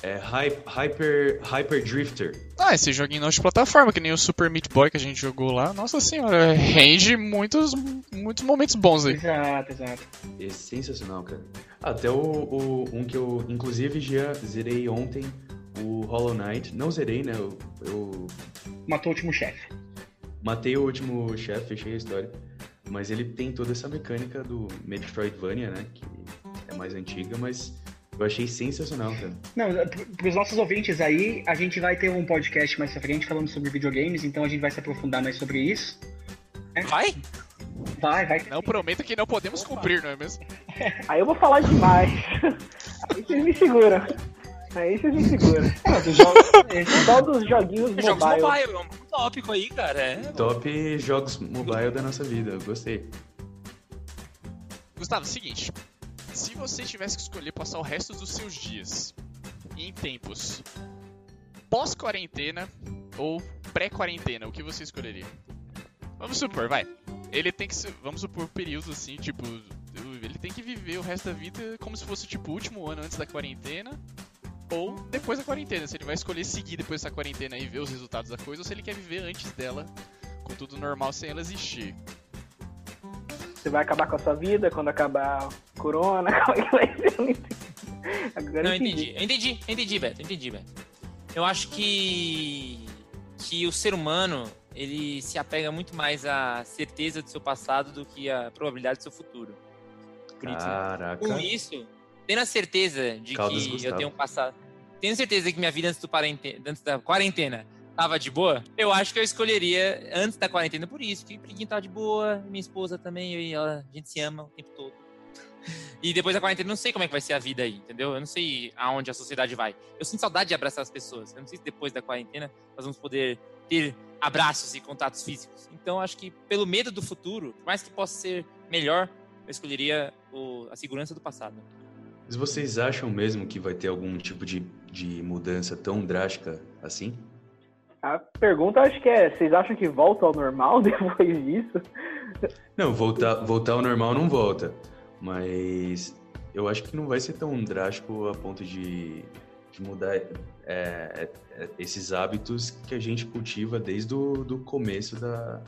É Hy- Hyper Hyper Drifter. Ah, esse joguinho de plataforma, que nem o Super Meat Boy que a gente jogou lá. Nossa senhora, rende muitos, muitos momentos bons aí. Exato, exato. É sensacional, cara. Até o, o- um que eu, inclusive, já zerei ontem, o Hollow Knight. Não zerei, né? Eu, eu Matou o último chefe. matei o último chefe, fechei a história. Mas ele tem toda essa mecânica do Metroidvania, né? Que é mais antiga, mas eu achei sensacional, cara. Não, para os nossos ouvintes aí, a gente vai ter um podcast mais pra frente falando sobre videogames, então a gente vai se aprofundar mais sobre isso. Vai? Vai, vai. Não prometa que não podemos cumprir, não é mesmo? Aí eu vou falar demais. Aí vocês me seguram. Aí você se segura. Ah, tu joga- esse- Só dos joguinhos Jogos mobile. mobile, é um tópico aí, cara. É. Top jogos mobile da nossa vida, eu gostei. Gustavo, seguinte. Se você tivesse que escolher passar o resto dos seus dias em tempos pós-quarentena ou pré-quarentena, o que você escolheria? Vamos supor, vai. Ele tem que vamos supor períodos assim, tipo, ele tem que viver o resto da vida como se fosse tipo o último ano antes da quarentena ou depois da quarentena. Se ele vai escolher seguir depois dessa quarentena e ver os resultados da coisa ou se ele quer viver antes dela com tudo normal sem ela existir. Você vai acabar com a sua vida quando acabar o corona? Como é que vai ser? Eu não entendi. Agora Não, eu eu entendi. Eu entendi, eu entendi, Beto. eu Entendi, Beto. Eu acho que. que o ser humano ele se apega muito mais à certeza do seu passado do que à probabilidade do seu futuro. Por isso, Caraca. com isso, tendo a certeza de Caldas que eu Gustavo. tenho um passado. Tendo certeza que minha vida antes, do quarentena, antes da quarentena tava de boa, eu acho que eu escolheria antes da quarentena por isso, que Preguinho tava de boa, minha esposa também, eu e ela, a gente se ama o tempo todo. E depois da quarentena, eu não sei como é que vai ser a vida aí, entendeu? Eu não sei aonde a sociedade vai. Eu sinto saudade de abraçar as pessoas. Eu não sei se depois da quarentena nós vamos poder ter abraços e contatos físicos. Então, acho que pelo medo do futuro, por mais que possa ser melhor, eu escolheria o- a segurança do passado. Mas vocês acham mesmo que vai ter algum tipo de, de mudança tão drástica assim? A pergunta acho que é, vocês acham que volta ao normal depois disso? Não, voltar, voltar ao normal não volta. Mas eu acho que não vai ser tão drástico a ponto de, de mudar é, é, é, esses hábitos que a gente cultiva desde o do começo da,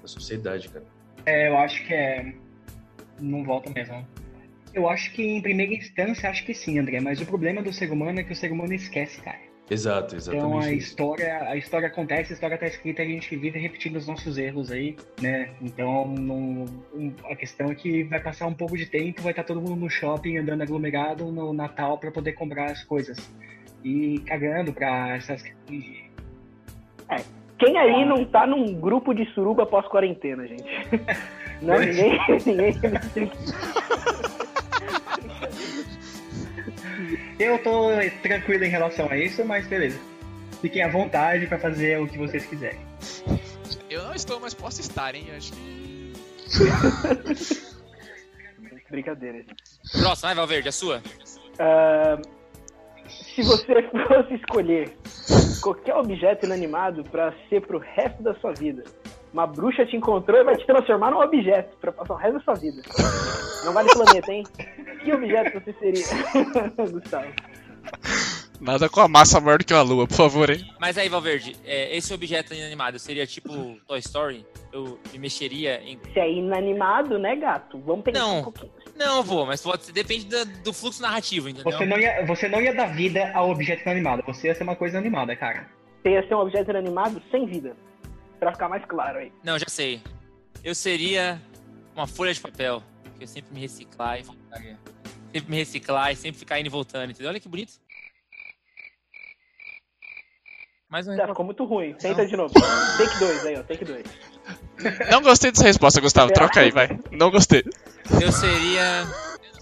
da sociedade, cara. É, eu acho que é. Não volta mesmo. Eu acho que em primeira instância, acho que sim, André. Mas o problema do ser humano é que o ser humano esquece, cara. Exato, Então a exatamente história, a história acontece, a história tá escrita, a gente vive repetindo os nossos erros aí, né? Então não- um- a questão é que vai passar um pouco de tempo, vai estar todo mundo no shopping andando aglomerado no Natal para poder comprar as coisas. E cagando pra essas. Quem aí não tá num grupo de suruba pós-quarentena, gente? Não, ninguém, ninguém. Eu tô tranquilo em relação a isso, mas beleza. Fiquem à vontade para fazer o que vocês quiserem. Eu não estou, mas posso estar, hein? Acho que. Brincadeira. Próximo, vai, Valverde, a sua. Ah, se você fosse escolher qualquer objeto inanimado pra ser pro resto da sua vida, uma bruxa te encontrou e vai te transformar num objeto pra passar o resto da sua vida. Não vale planeta, hein? Que objeto você seria, Gustavo? Nada com a massa maior do que a lua, por favor, hein? Mas aí, Valverde, é, esse objeto inanimado seria tipo Toy Story? Eu me mexeria em. Se é inanimado, né, gato? Vamos pensar Não. um pouquinho. Não, vou, mas pode, depende da- do fluxo narrativo, entendeu? Você não, ia, você não ia dar vida ao objeto inanimado, você ia ser uma coisa animada, cara. Você ia ser um objeto inanimado sem vida. Pra ficar mais claro aí. Não, já sei. Eu seria uma folha de papel. Porque eu sempre me reciclar e voltar. Sempre me reciclar e sempre ficar indo e voltando, entendeu? Olha que bonito. Mais um Já ficou muito ruim. Tenta Não. de novo. Take 2 aí, ó. Take 2. Não gostei dessa resposta, Gustavo. Troca aí, vai. Não gostei. Eu seria.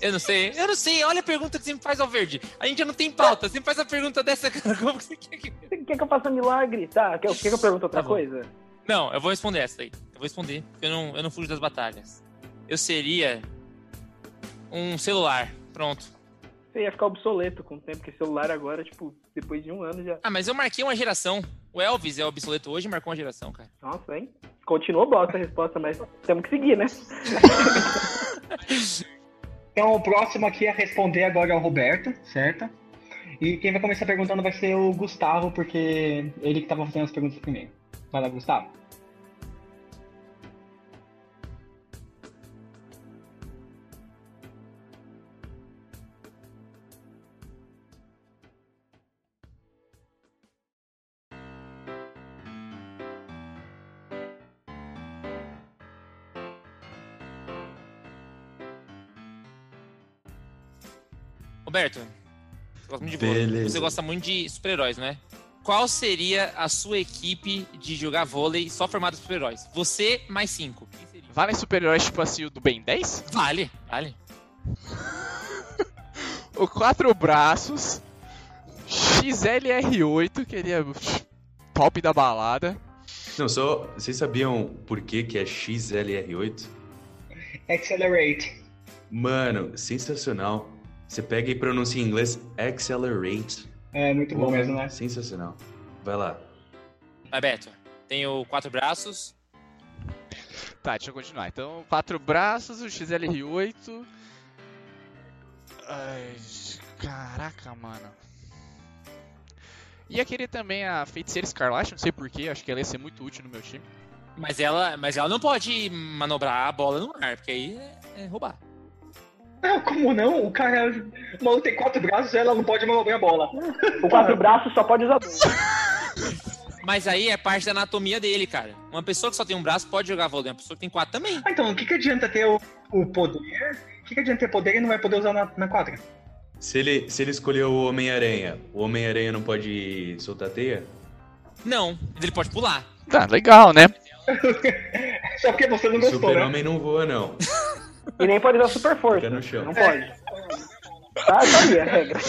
Eu não sei. Eu não sei. Olha a pergunta que você me faz ao verde. A gente já não tem pauta. Você me faz a pergunta dessa, cara. Como que você quer que. Você quer que eu faça milagre? Tá, quer, quer que eu pergunte outra Tá coisa? Não, eu vou responder essa aí. Eu vou responder, porque eu não, eu não fujo das batalhas. Eu seria um celular. Pronto. Você ia ficar obsoleto com o tempo, porque celular agora, tipo, depois de um ano já. Ah, mas eu marquei uma geração. O Elvis é obsoleto hoje e marcou uma geração, cara. Nossa, hein? Continuou bosta a resposta, mas temos que seguir, né? Então o próximo aqui a responder agora é o Roberto, certo? E quem vai começar perguntando vai ser o Gustavo, porque ele que tava fazendo as perguntas primeiro. Vai lá, Gustavo. Roberto, você gosta muito de Beleza. vôlei. Você gosta muito de super-heróis, né? Qual seria a sua equipe de jogar vôlei só formada de super-heróis? Você mais cinco. Vale super-heróis tipo assim o do Ben 10? Vale, vale. O quatro braços, XLR8, que ele é top da balada. Não, só. Vocês sabiam por que, que é XLR8? Accelerate. Mano, sensacional. Você pega e pronuncia em inglês Accelerate. É muito bom mesmo, né? Sensacional. Vai lá. Vai, Beto. Tenho quatro braços. Tá, deixa eu continuar. Então, quatro braços, o XLR8. Ai, caraca, mano. Ia querer também a Feiticeira Escarlate, não sei porquê, acho que ela ia ser muito útil no meu time. Mas ela, mas ela não pode manobrar a bola no ar, porque aí é, é roubar. Não, como não? O cara. O maluco tem quatro braços ela não pode manobrar a bola. O quatro braços só pode usar dois. Mas aí é parte da anatomia dele, cara. Uma pessoa que só tem um braço pode jogar vôlei, uma pessoa que tem quatro também. Ah, então, o que, que adianta ter o, o poder? O que, que adianta ter poder e não vai poder usar na, na quadra? Se ele, se ele escolher o Homem-Aranha, o Homem-Aranha não pode soltar teia? Não, ele pode pular. Tá, legal, né? Só porque você não gostou, né? Super-Homem não voa, não. E nem pode usar super força. Fica no chão. Não pode. Tá, tá aí a regra.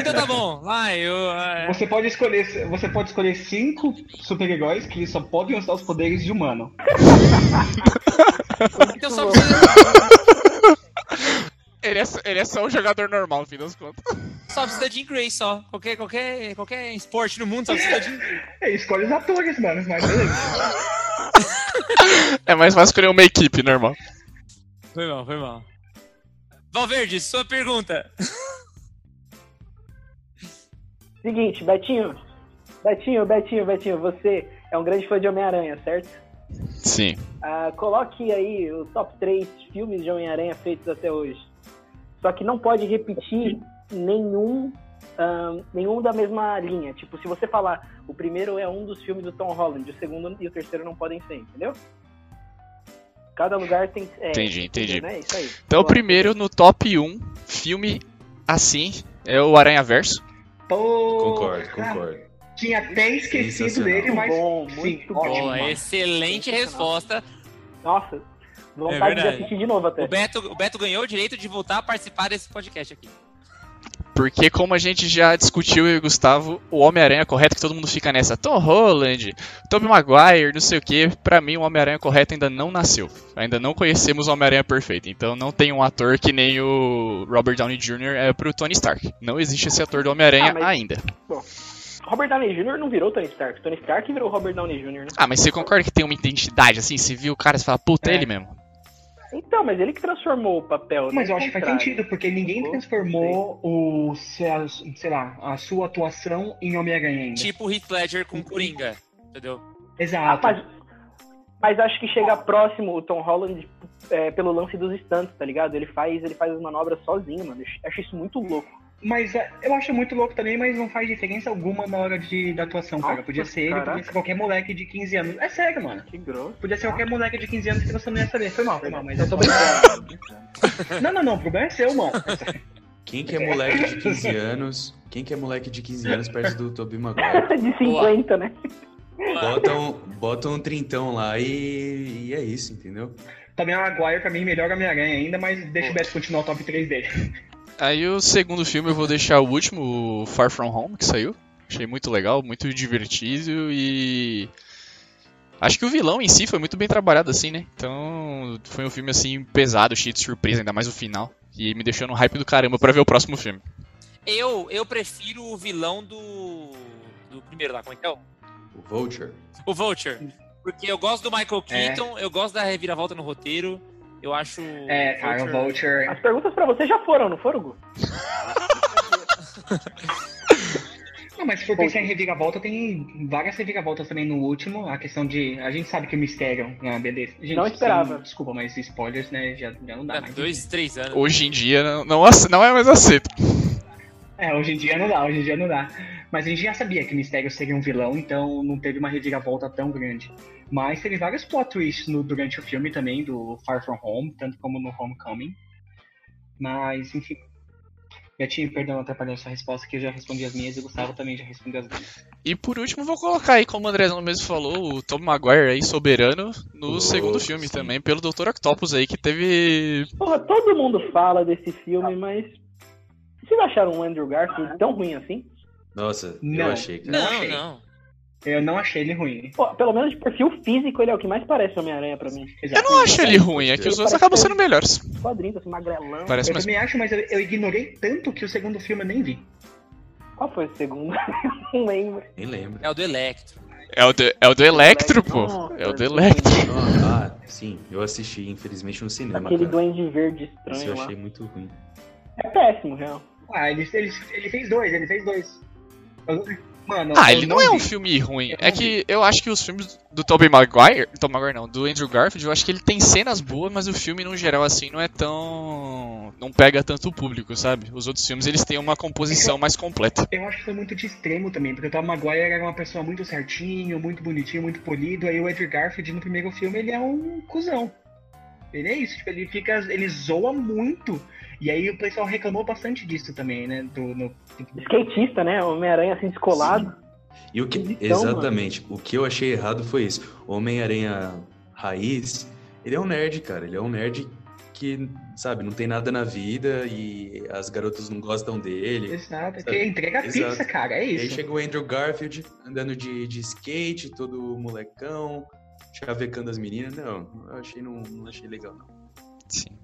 Então tá bom, vai, eu. é, Você pode escolher, você pode escolher cinco super-heróis que só podem usar os poderes de humano. Então só precisa, Ele é, ele é só um jogador normal, no fim das contas. só precisa de Jean Grey só. Qualquer, qualquer, qualquer esporte no mundo só precisa de Grey. É, escolhe os atores, mano, mas beleza. É mais fácil escolher uma equipe normal. Foi mal, foi mal. Valverde, sua pergunta. Seguinte, Betinho. Betinho, Betinho, Betinho, você é um grande fã de Homem-Aranha, certo? Sim. Ah, coloque aí o top 3 filmes de Homem-Aranha feitos até hoje. Só que não pode repetir nenhum, nenhum da mesma linha. Tipo, se você falar o primeiro é um dos filmes do Tom Holland, o segundo e o terceiro não podem ser, entendeu? Cada lugar tem. É, Entendi, entendi. Né? Isso aí. Então, o primeiro no top 1 filme assim é o Aranha Verso. Pô, Concordo, cara, concordo. Tinha até esquecido dele, mas. Muito bom, sim, muito bom. ótimo. Excelente resposta. Nossa, É vontade de verdade. assistir de novo até. O Beto, o Beto ganhou o direito de voltar a participar desse podcast aqui. Porque, como a gente já discutiu, eu e o Gustavo, o Homem-Aranha correto, que todo mundo fica nessa. Tom Holland, Tobey Maguire, não sei o que. Pra mim, o Homem-Aranha correto ainda não nasceu. Ainda não conhecemos o Homem-Aranha perfeito. Então, não tem um ator que nem o Robert Downey Jr. é pro Tony Stark. Não existe esse ator do Homem-Aranha Ah, mas- ainda. Robert Downey Jr. não virou Tony Stark. Tony Stark virou Robert Downey Jr., né? Ah, mas você concorda que tem uma identidade assim? Você viu o cara e fala, puta, é É. ele mesmo. Então, mas ele que transformou o papel. Mas não eu acho que faz sentido, porque ninguém transformou o, sei lá, a sua atuação em Homem-Aranha ainda. Tipo o Heath Ledger com Coringa, entendeu? Ah, Exato. mas, mas acho que chega próximo o Tom Holland é, pelo lance dos stunts, tá ligado? Ele faz, ele faz as manobras sozinho, mano. Eu acho isso muito louco. Mas é, eu acho muito louco também, mas não faz diferença alguma na hora de, da atuação, cara. Podia ser ele, caraca. podia ser qualquer moleque de 15 anos. É sério, mano. Que grosso. Podia ser qualquer moleque de 15 anos que você não ia saber. Foi mal, foi mal, mas Eu tô brincando. Não, não, não, o problema é seu, mano. Quem que é moleque de 15 anos? Quem que é moleque de 15 anos perto do Tobey Maguire? De 50, né? Bota um, bota um trintão lá e, e é isso, entendeu? Também o Maguire, pra mim, melhor Homem-Aranha ainda, mas deixa o Beto continuar o top 3 dele. Aí o segundo filme eu vou deixar o último, o Far From Home, que saiu. Achei muito legal, muito divertido e. Acho que o vilão em si foi muito bem trabalhado, assim, né? Então, foi um filme, assim, pesado, cheio de surpresa, ainda mais o final. E me deixou no hype do caramba pra ver o próximo filme. Eu, eu prefiro o vilão do. do primeiro lá, como é que é? o- Vulture. O Vulture. Porque eu gosto do Michael É. Keaton, eu gosto da reviravolta no roteiro. Eu acho. É, cara, o Vulture. As perguntas pra você já foram, não foram, Gu? Não, mas se for pensar em reviravolta, tem várias reviravoltas também no último. A questão de. A gente sabe que o mistério. Ah, beleza. Gente, Não esperava. sem- desculpa, mas spoilers, né? Já, já não dá É, mais. dois, três anos. Hoje em dia não, não, não é mais aceito. É, hoje em dia não dá, hoje em dia não dá. Mas a gente já sabia que o mistério seria um vilão, então não teve uma reviravolta tão grande. Mas teve vários plot twists no, durante o filme também, do Far From Home, tanto como no Homecoming. Mas, enfim. Betinho, perdão atrapalhar essa resposta, que eu já respondi as minhas e o Gustavo também já respondeu as minhas. E por último, vou colocar aí, como o Andrezão mesmo falou, o Tom Maguire aí, soberano, no Oh, segundo filme sim. também, pelo Dr. Octopus aí, que teve. Porra, todo mundo fala desse filme, mas. Vocês acharam o Andrew Garfield tão ruim assim? Nossa, Não. eu achei, cara. Não Não, achei. não. Eu não achei ele ruim. Pô, pelo menos de perfil físico, ele é o que mais parece Homem-Aranha pra mim. Eu não acho ele ruim, é que os outros acabam sendo melhores. Quadrinhos, assim, magrelão. Parece Eu mais. também acho, mas eu, eu ignorei tanto que o segundo filme eu nem vi. Qual foi o segundo? Eu não lembro. Nem lembro. É o do Electro. É o do, é o do Electro, pô. Nossa, É o do Electro. Ah, sim, eu assisti, infelizmente, no cinema. Aquele cara. duende verde Isso estranho eu lá. achei muito ruim. É péssimo, real. Ah, ele, ele, ele fez dois, ele fez dois. Eu- Mano, Ah, eu ele não é um vi. filme ruim. Eu É não que eu acho que os filmes do Tobey Maguire, Tobey Maguire não, do Andrew Garfield, eu acho que ele tem cenas boas, mas o filme no geral assim não é tão não pega tanto o público, sabe? Os outros filmes eles têm uma composição mais completa. Eu acho que foi muito de extremo também, porque o Tom Maguire era uma pessoa muito certinho, muito bonitinho, muito polido, aí o Edgar Garfield no primeiro filme ele é um cuzão. Ele é isso, tipo, ele fica. ele zoa muito. E aí o pessoal reclamou bastante disso também, né? Do, no, Skatista, né? Homem-Aranha assim descolado. E o que, Então, exatamente, o que eu achei errado foi isso. O Homem-Aranha raiz, ele é um nerd, cara. Ele é um nerd que, sabe, não tem nada na vida e as garotas não gostam dele. Exato, Sabe? que entrega Exato. pizza, cara, é E aí isso. chega o Andrew Garfield andando de, de skate, todo molecão, chavecando as meninas. Não, eu achei, não, não achei legal, não. Sim.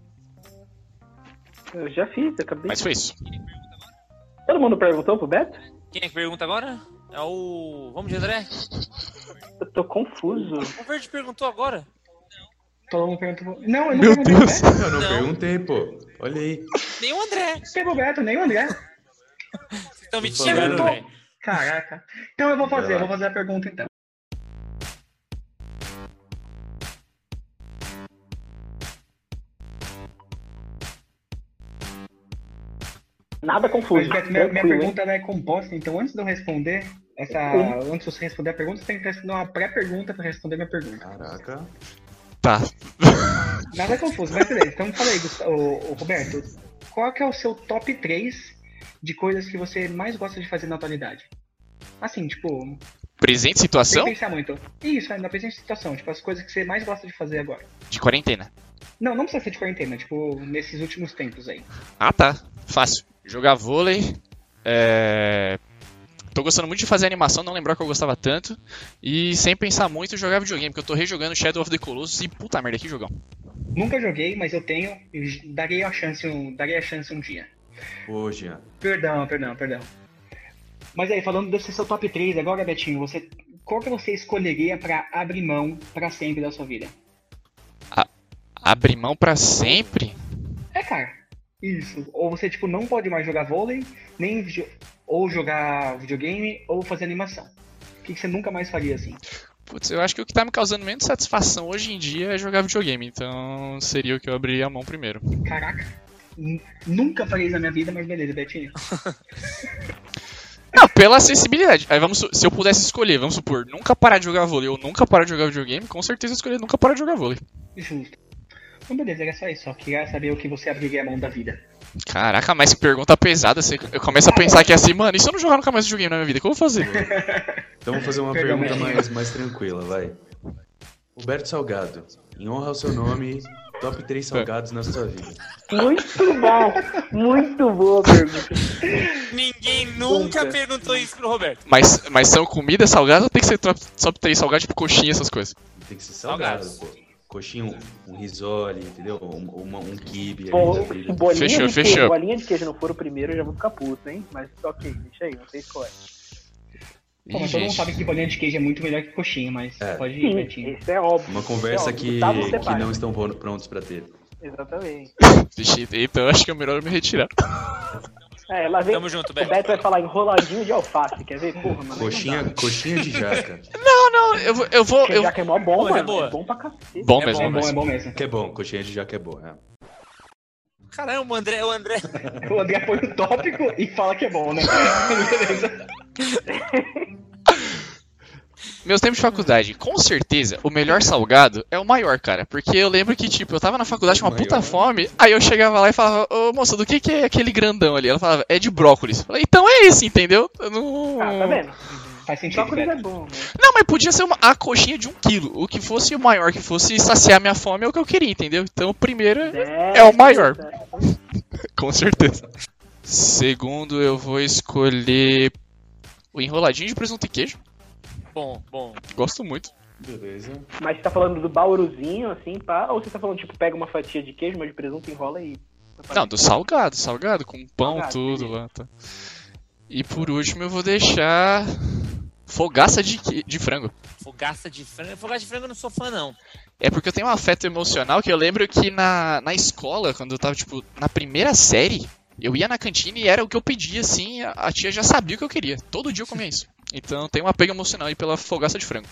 Eu já fiz, eu acabei. Mas foi isso. Todo mundo perguntou pro Beto? Quem é que pergunta agora? É o. Vamos de André? Eu tô confuso. O Verde perguntou agora. Todo mundo perguntou. Não, eu não Meu perguntei Deus. Eu não, Não. perguntei, pô. Olha aí. Nem o André. Pegou o Beto, nem o André. Vocês estão me tirando, velho. Caraca. Então eu vou fazer, eu vou fazer a pergunta então. Nada confuso. Mas, minha, minha pergunta ela é composta, então antes de eu responder essa. Uhum. Antes de você responder a pergunta, você tem que responder uma pré-pergunta pra responder minha pergunta. Caraca. Tá. Nada confuso, mas beleza. Então fala aí, ô, Roberto. Qual que é o seu top 3 de coisas que você mais gosta de fazer na atualidade? Assim, tipo, Presente sem situação pensar muito. Isso, na presente situação, tipo, as coisas que você mais gosta de fazer agora. de quarentena. Não, não precisa ser de quarentena, tipo, nesses últimos tempos aí. Ah, tá. Fácil. Jogar vôlei. É... Tô gostando muito de fazer animação, não lembrar que eu gostava tanto. E sem pensar muito, jogar videogame, porque eu tô rejogando Shadow of the Colossus e puta merda, que jogão. Nunca joguei, mas eu tenho e darei a chance um, darei a chance um dia. Jean. Perdão, perdão, perdão. Mas aí, falando desse seu top 3 agora, Betinho, você qual que você escolheria pra abrir mão pra sempre da sua vida? Abrir mão pra sempre? É, cara. Isso. Ou você, tipo, não pode mais jogar vôlei, nem ou jogar videogame, ou fazer animação. O que, que você nunca mais faria assim? Putz, eu acho que o que tá me causando menos satisfação hoje em dia é jogar videogame, então seria o que eu abriria a mão primeiro. Caraca. Nunca faria isso na minha vida, mas beleza, Betinho. Não, pela acessibilidade. Aí vamos, se eu pudesse escolher, vamos supor, nunca parar de jogar vôlei ou nunca parar de jogar videogame, com certeza eu escolheria nunca parar de jogar vôlei. Justo. Então, beleza, era só isso. Só queria saber o que você abriria a mão da vida. Caraca, mas que pergunta pesada. Você, eu começo a pensar que é assim, mano, e se eu não jogar nunca mais videogame na minha vida, o que eu vou fazer? Então vamos fazer uma Perdão, pergunta mais, mais tranquila, vai. Roberto Salgado, em honra ao seu nome, top 3 salgados na sua vida. Muito bom. Muito boa pergunta. Ninguém nunca perguntou isso pro Roberto. Mas, mas são comida salgada ou tem que ser top, top 3 salgado, tipo coxinha, essas coisas? Tem que ser salgado, Salgados. pô. Coxinha, um, um risole, entendeu? Um, uma- um kibe aí Pô, se vida. bolinha, Fechou, de fechou. Queijo, bolinha de queijo não for o primeiro, eu já vou ficar puto, hein? Mas ok, deixa aí, você escolhe. Pô, mas todo mundo sabe que bolinha de queijo é muito melhor que coxinha, mas É. pode ir, Betinho. isso é óbvio. Uma conversa É, ó, que, Gustavo que não estão pron- prontos pra ter. Exatamente. Vixe, então eu acho que é melhor eu me retirar. É, lá vem. Tamo junto, O Beto. Beto vai falar enroladinho de alface, quer ver? Porra, mano. Coxinha, coxinha de jaca. Não, não, eu vou. Eu vou eu... já que é mó bom, é mano. boa. É bom pra cacete. Bom É mesmo, bom, É bom bom, é mesmo. bom mesmo. Que é bom, coxinha de jaca é boa. É. Caramba, o André, o André. O André põe o tópico e fala que é bom, né? Beleza. Meus tempos de faculdade, com certeza, o melhor salgado é o maior, cara. Porque eu lembro que, tipo, eu tava na faculdade com uma puta Maior. fome, aí eu chegava lá e falava, ô moça, do que que é aquele grandão ali? Ela falava, é de brócolis. Eu falei, então é esse, entendeu? Eu não... Ah, tá vendo? Faz sentido, Brócolis é Beto. bom, né? Não, mas podia ser uma, a coxinha de um quilo. O que fosse o maior, que fosse saciar minha fome é o que eu queria, entendeu? Então o primeiro é, É, é o maior. é. com certeza. Segundo, eu vou escolher o enroladinho de presunto e queijo. Bom, bom. Gosto muito. Beleza. Mas você tá falando do bauruzinho, assim, pá? Ou você tá falando, tipo, pega uma fatia de queijo, mas de presunto, enrola e... Não, do salgado, salgado, com pão, Salgado, tudo beleza. lá. Tá. E por último eu vou deixar fogaça de, de frango. Fogaça de frango. Fogaça de frango eu não sou fã, não. É porque eu tenho um afeto emocional que eu lembro que na, na escola, quando eu tava, tipo, na primeira série, eu ia na cantina e era o que eu pedia, assim, a, a tia já sabia o que eu queria. Todo dia eu comia isso. Então tem um apego emocional aí pela fogaça de frango.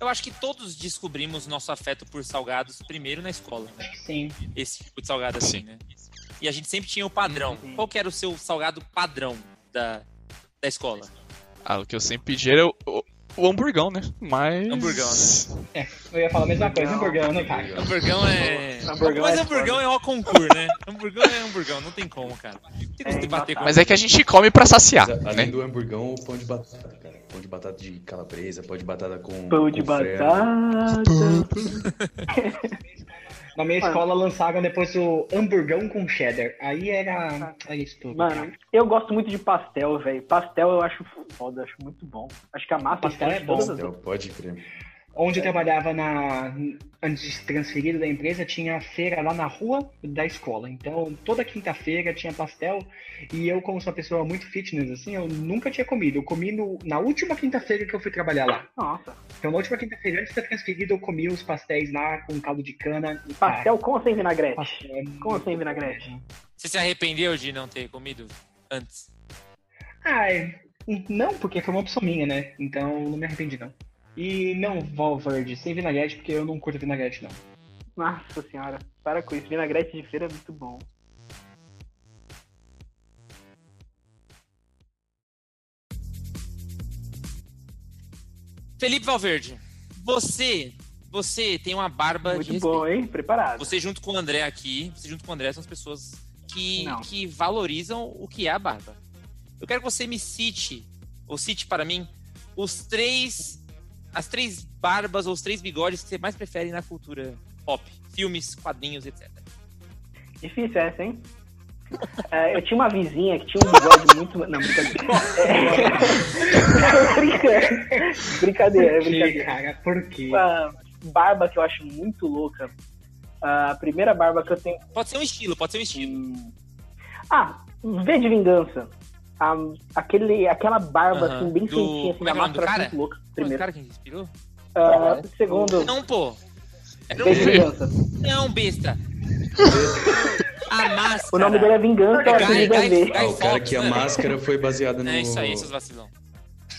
Eu acho que todos descobrimos nosso afeto por salgados primeiro na escola. né? Sim. Esse tipo de salgado assim, Sim. né? E a gente sempre tinha o padrão. Sim. Qual que era o seu salgado padrão da, da escola? Ah, o que eu sempre pedi era o, o, o hamburgão, né? Mas. Hamburgão, Eu ia falar a mesma coisa, hamburgão, né, cara? Hamburgão é. Hamburgão Mas é hamburgão é ó concurso, né? Hamburgão é hamburgão, não tem como, cara. Tem É bater com Mas é que a gente come pra saciar, Mas, né? além do hamburgão, o pão de batata, cara. Pão de batata de calabresa, pão de batata com. Pão de com frango. batata... Na minha Mano. escola lançaram depois o hamburgão com cheddar. Aí era. Era isso tudo. Mano, cara. eu gosto muito de pastel, velho. Pastel eu acho foda, acho muito bom. Acho que a massa Pastel é bom. Então, pode crer. Onde eu trabalhava na. Antes de ser transferido da empresa, tinha feira lá na rua da escola. Então, toda quinta-feira tinha pastel. E eu, como sou uma pessoa muito fitness, assim, eu nunca tinha comido. Eu comi no- na última quinta-feira que eu fui trabalhar lá. Nossa. Então, na última quinta-feira, antes de ser transferido, eu comi os pastéis lá com caldo de cana. E, cara, Pastel com ou sem vinagrete? pastel Com ou sem vinagrete? Você se arrependeu de não ter comido antes? Ah, é- não, porque foi uma opção minha, né? Então, não me arrependi, não. E não, Valverde, sem vinagrete, porque eu não curto vinagrete, não. Nossa senhora, para com isso. Vinagrete de feira é muito bom. Felipe Valverde, você, você tem uma barba de Muito respeito. bom, hein? Preparado. Você junto com o André aqui, você junto com o André são as pessoas que, Não. que valorizam o que é a barba. Eu quero que você me cite, ou cite para mim, os três, as três barbas ou os três bigodes que você mais prefere na cultura pop, filmes, quadrinhos, etc. Difícil essa, hein? É, eu tinha uma vizinha que tinha um bigode muito. Não, brincadeira. É... brincadeira. Brincadeira, Por quê, brincadeira. cara? Por quê? Uma barba que eu acho muito louca. A primeira barba que eu tenho. Pode ser um estilo, pode ser um estilo. Hum. Ah, V de Vingança. A- aquele, aquela barba Aham. assim, bem Do- feitinha, assim, como é é máscara cara? muito louca. É Primeiro. cara que inspirou? Ah, segundo, Não, pô. De um... Vingança. Não, besta. A máscara. O nome dele é Vingança, É o Guy- é Guy- Ah, o cara que a né? máscara foi baseada no. É isso aí, seus vacilão.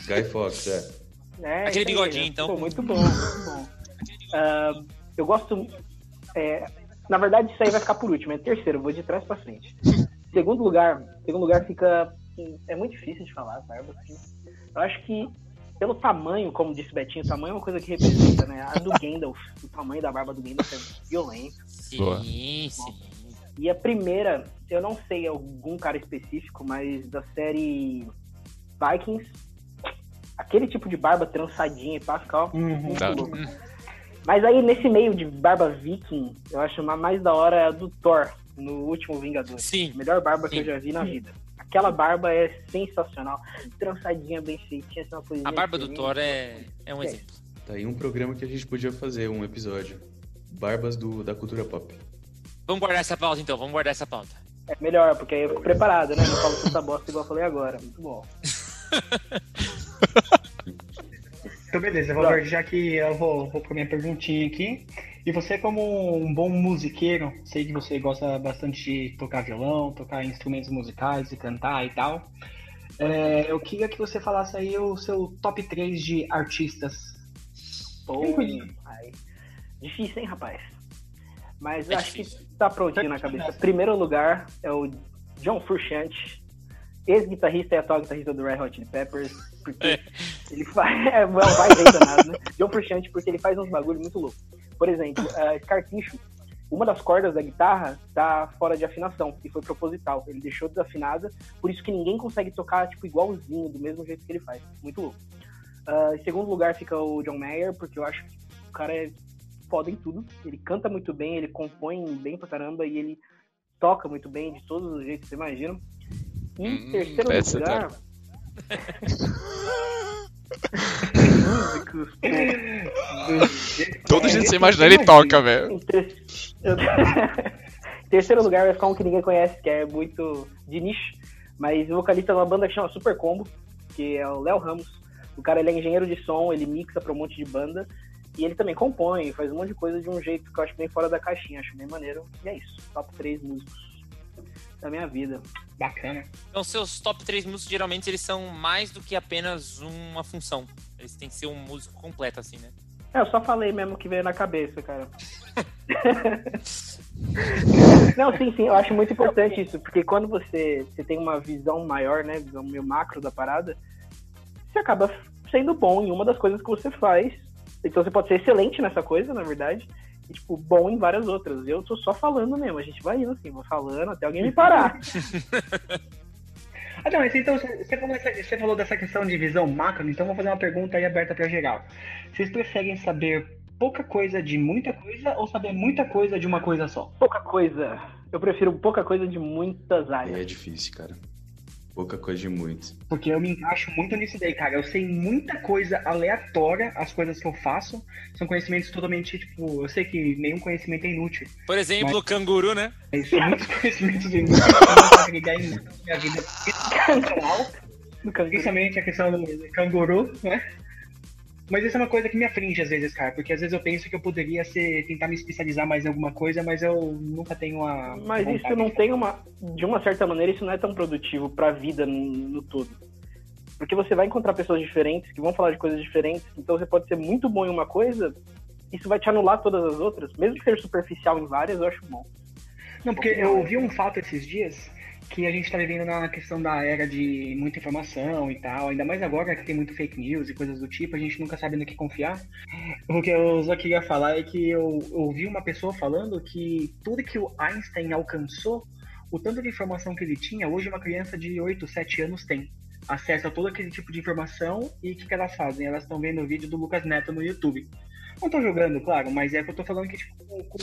Guy Fox, é. É, Aquele bigodinho, né? então. Pô, muito bom, muito bom. Ah, eu gosto. é, na verdade, isso aí vai ficar por último. É terceiro, vou de trás pra frente. Segundo lugar, segundo lugar fica. É muito difícil de falar, barba. Assim. Eu acho que, pelo tamanho, como disse o Betinho, o tamanho é uma coisa que representa, né? A do Gandalf, o tamanho da barba do Gandalf é violento. Sim, sim. E a primeira, eu não sei algum cara específico, mas da série Vikings, aquele tipo de barba trançadinha e pá, ó, Uhum. hora. louco. Mas aí, nesse meio de barba viking, eu acho a mais da hora é a do Thor, no último Vingador. Sim. Melhor barba que Sim. eu já vi na vida. Aquela barba é sensacional. Trançadinha, bem feitinha, assim, uma coisinha A barba do. Thor é, é um É. exemplo. Tá aí um programa que a gente podia fazer, um episódio. Barbas do, da cultura pop. Vamos guardar essa pauta então, vamos guardar essa pauta. É melhor, porque aí eu fico preparado, né? Não falo tanta bosta igual eu falei agora. Muito bom. Então, beleza, Valverde, já que eu vou, vou pra minha perguntinha aqui. E você, como um bom musiqueiro, sei que você gosta bastante de tocar violão, tocar instrumentos musicais e cantar e tal. É, eu queria que você falasse aí o seu top 3 de artistas. Pô. Difícil, hein, rapaz? Mas É acho difícil. que tá prontinho na cabeça. Primeiro lugar é o John Frusciante, ex-guitarrista e atual guitarrista do Red Hot Chili Peppers, porque É. ele faz... É, well, vai ver danado, né? John Frusciante porque ele faz uns bagulho muito louco. Por exemplo, uh, cartucho, uma das cordas da guitarra tá fora de afinação, e foi proposital. Ele deixou desafinada, por isso que ninguém consegue tocar, tipo, igualzinho, do mesmo jeito que ele faz. Muito louco. Ah, em segundo lugar fica o John Mayer, porque eu acho que o cara é foda em tudo. Ele canta muito bem, ele compõe bem pra caramba e ele toca muito bem de todos os jeitos que você imagina. Em Hum, terceiro lugar. tá. Músicos, pô. Todo É, jeito que esse você imaginar, ele toca, velho. Em ter- eu- terceiro lugar vai ficar um que ninguém conhece, que é muito de nicho, mas o vocalista de uma banda que chama Super Combo, que é o Léo Ramos. O cara ele é engenheiro de som, ele mixa pra um monte de banda. E ele também compõe, faz um monte de coisa de um jeito que eu acho bem fora da caixinha, acho bem maneiro. E é isso, top 3 músicos da minha vida. Bacana. Então, seus top 3 músicos, geralmente, eles são mais do que apenas uma função. Eles têm que ser um músico completo, assim, né? É, eu só falei mesmo que veio na cabeça, cara. Não, sim, sim, eu acho muito importante isso, porque quando você, você tem uma visão maior, né, visão meio macro da parada, você acaba sendo bom em uma das coisas que você faz. Então você pode ser excelente nessa coisa, na verdade, e, tipo, bom em várias outras. Eu tô só falando mesmo, a gente vai indo assim, vou falando até alguém me parar. Ah, não, mas então você você falou, você falou dessa questão de visão macro, então vou fazer uma pergunta aí aberta para geral. Vocês preferem saber pouca coisa de muita coisa ou saber muita coisa de uma coisa só? pouca coisa. Eu prefiro pouca coisa de muitas Aí é áreas. difícil, cara. Pouca coisa de muito. Porque eu me encaixo muito nisso daí, cara. Eu sei muita coisa aleatória, as coisas que eu faço são conhecimentos totalmente, tipo, eu sei que nenhum conhecimento é inútil. Por exemplo, o canguru, né? Mas são muitos conhecimentos inúteis que eu não agregar em minha vida Principalmente a questão do canguru, né? Mas isso é uma coisa que me aflige às vezes, cara, porque às vezes eu penso que eu poderia ser, tentar me especializar mais em alguma coisa, mas eu nunca tenho a. Mas isso não tem uma. De uma certa maneira, isso não é tão produtivo pra vida no, no todo. Porque você vai encontrar pessoas diferentes que vão falar de coisas diferentes, então você pode ser muito bom em uma coisa, isso vai te anular todas as outras, mesmo que seja superficial em várias, eu acho bom. Não, porque eu ouvi um fato esses dias que a gente tá vivendo na questão da era de muita informação e tal, ainda mais agora que tem muito fake news e coisas do tipo, a gente nunca sabe no que confiar. O que eu só queria falar é que eu ouvi uma pessoa falando que tudo que o Einstein alcançou, o tanto de informação que ele tinha, hoje uma criança de 8, 7 anos tem acesso a todo aquele tipo de informação e o que, que elas fazem? Elas estão vendo o vídeo do Lucas Neto no YouTube. Não tô julgando, claro, mas é que eu tô falando que, tipo, com,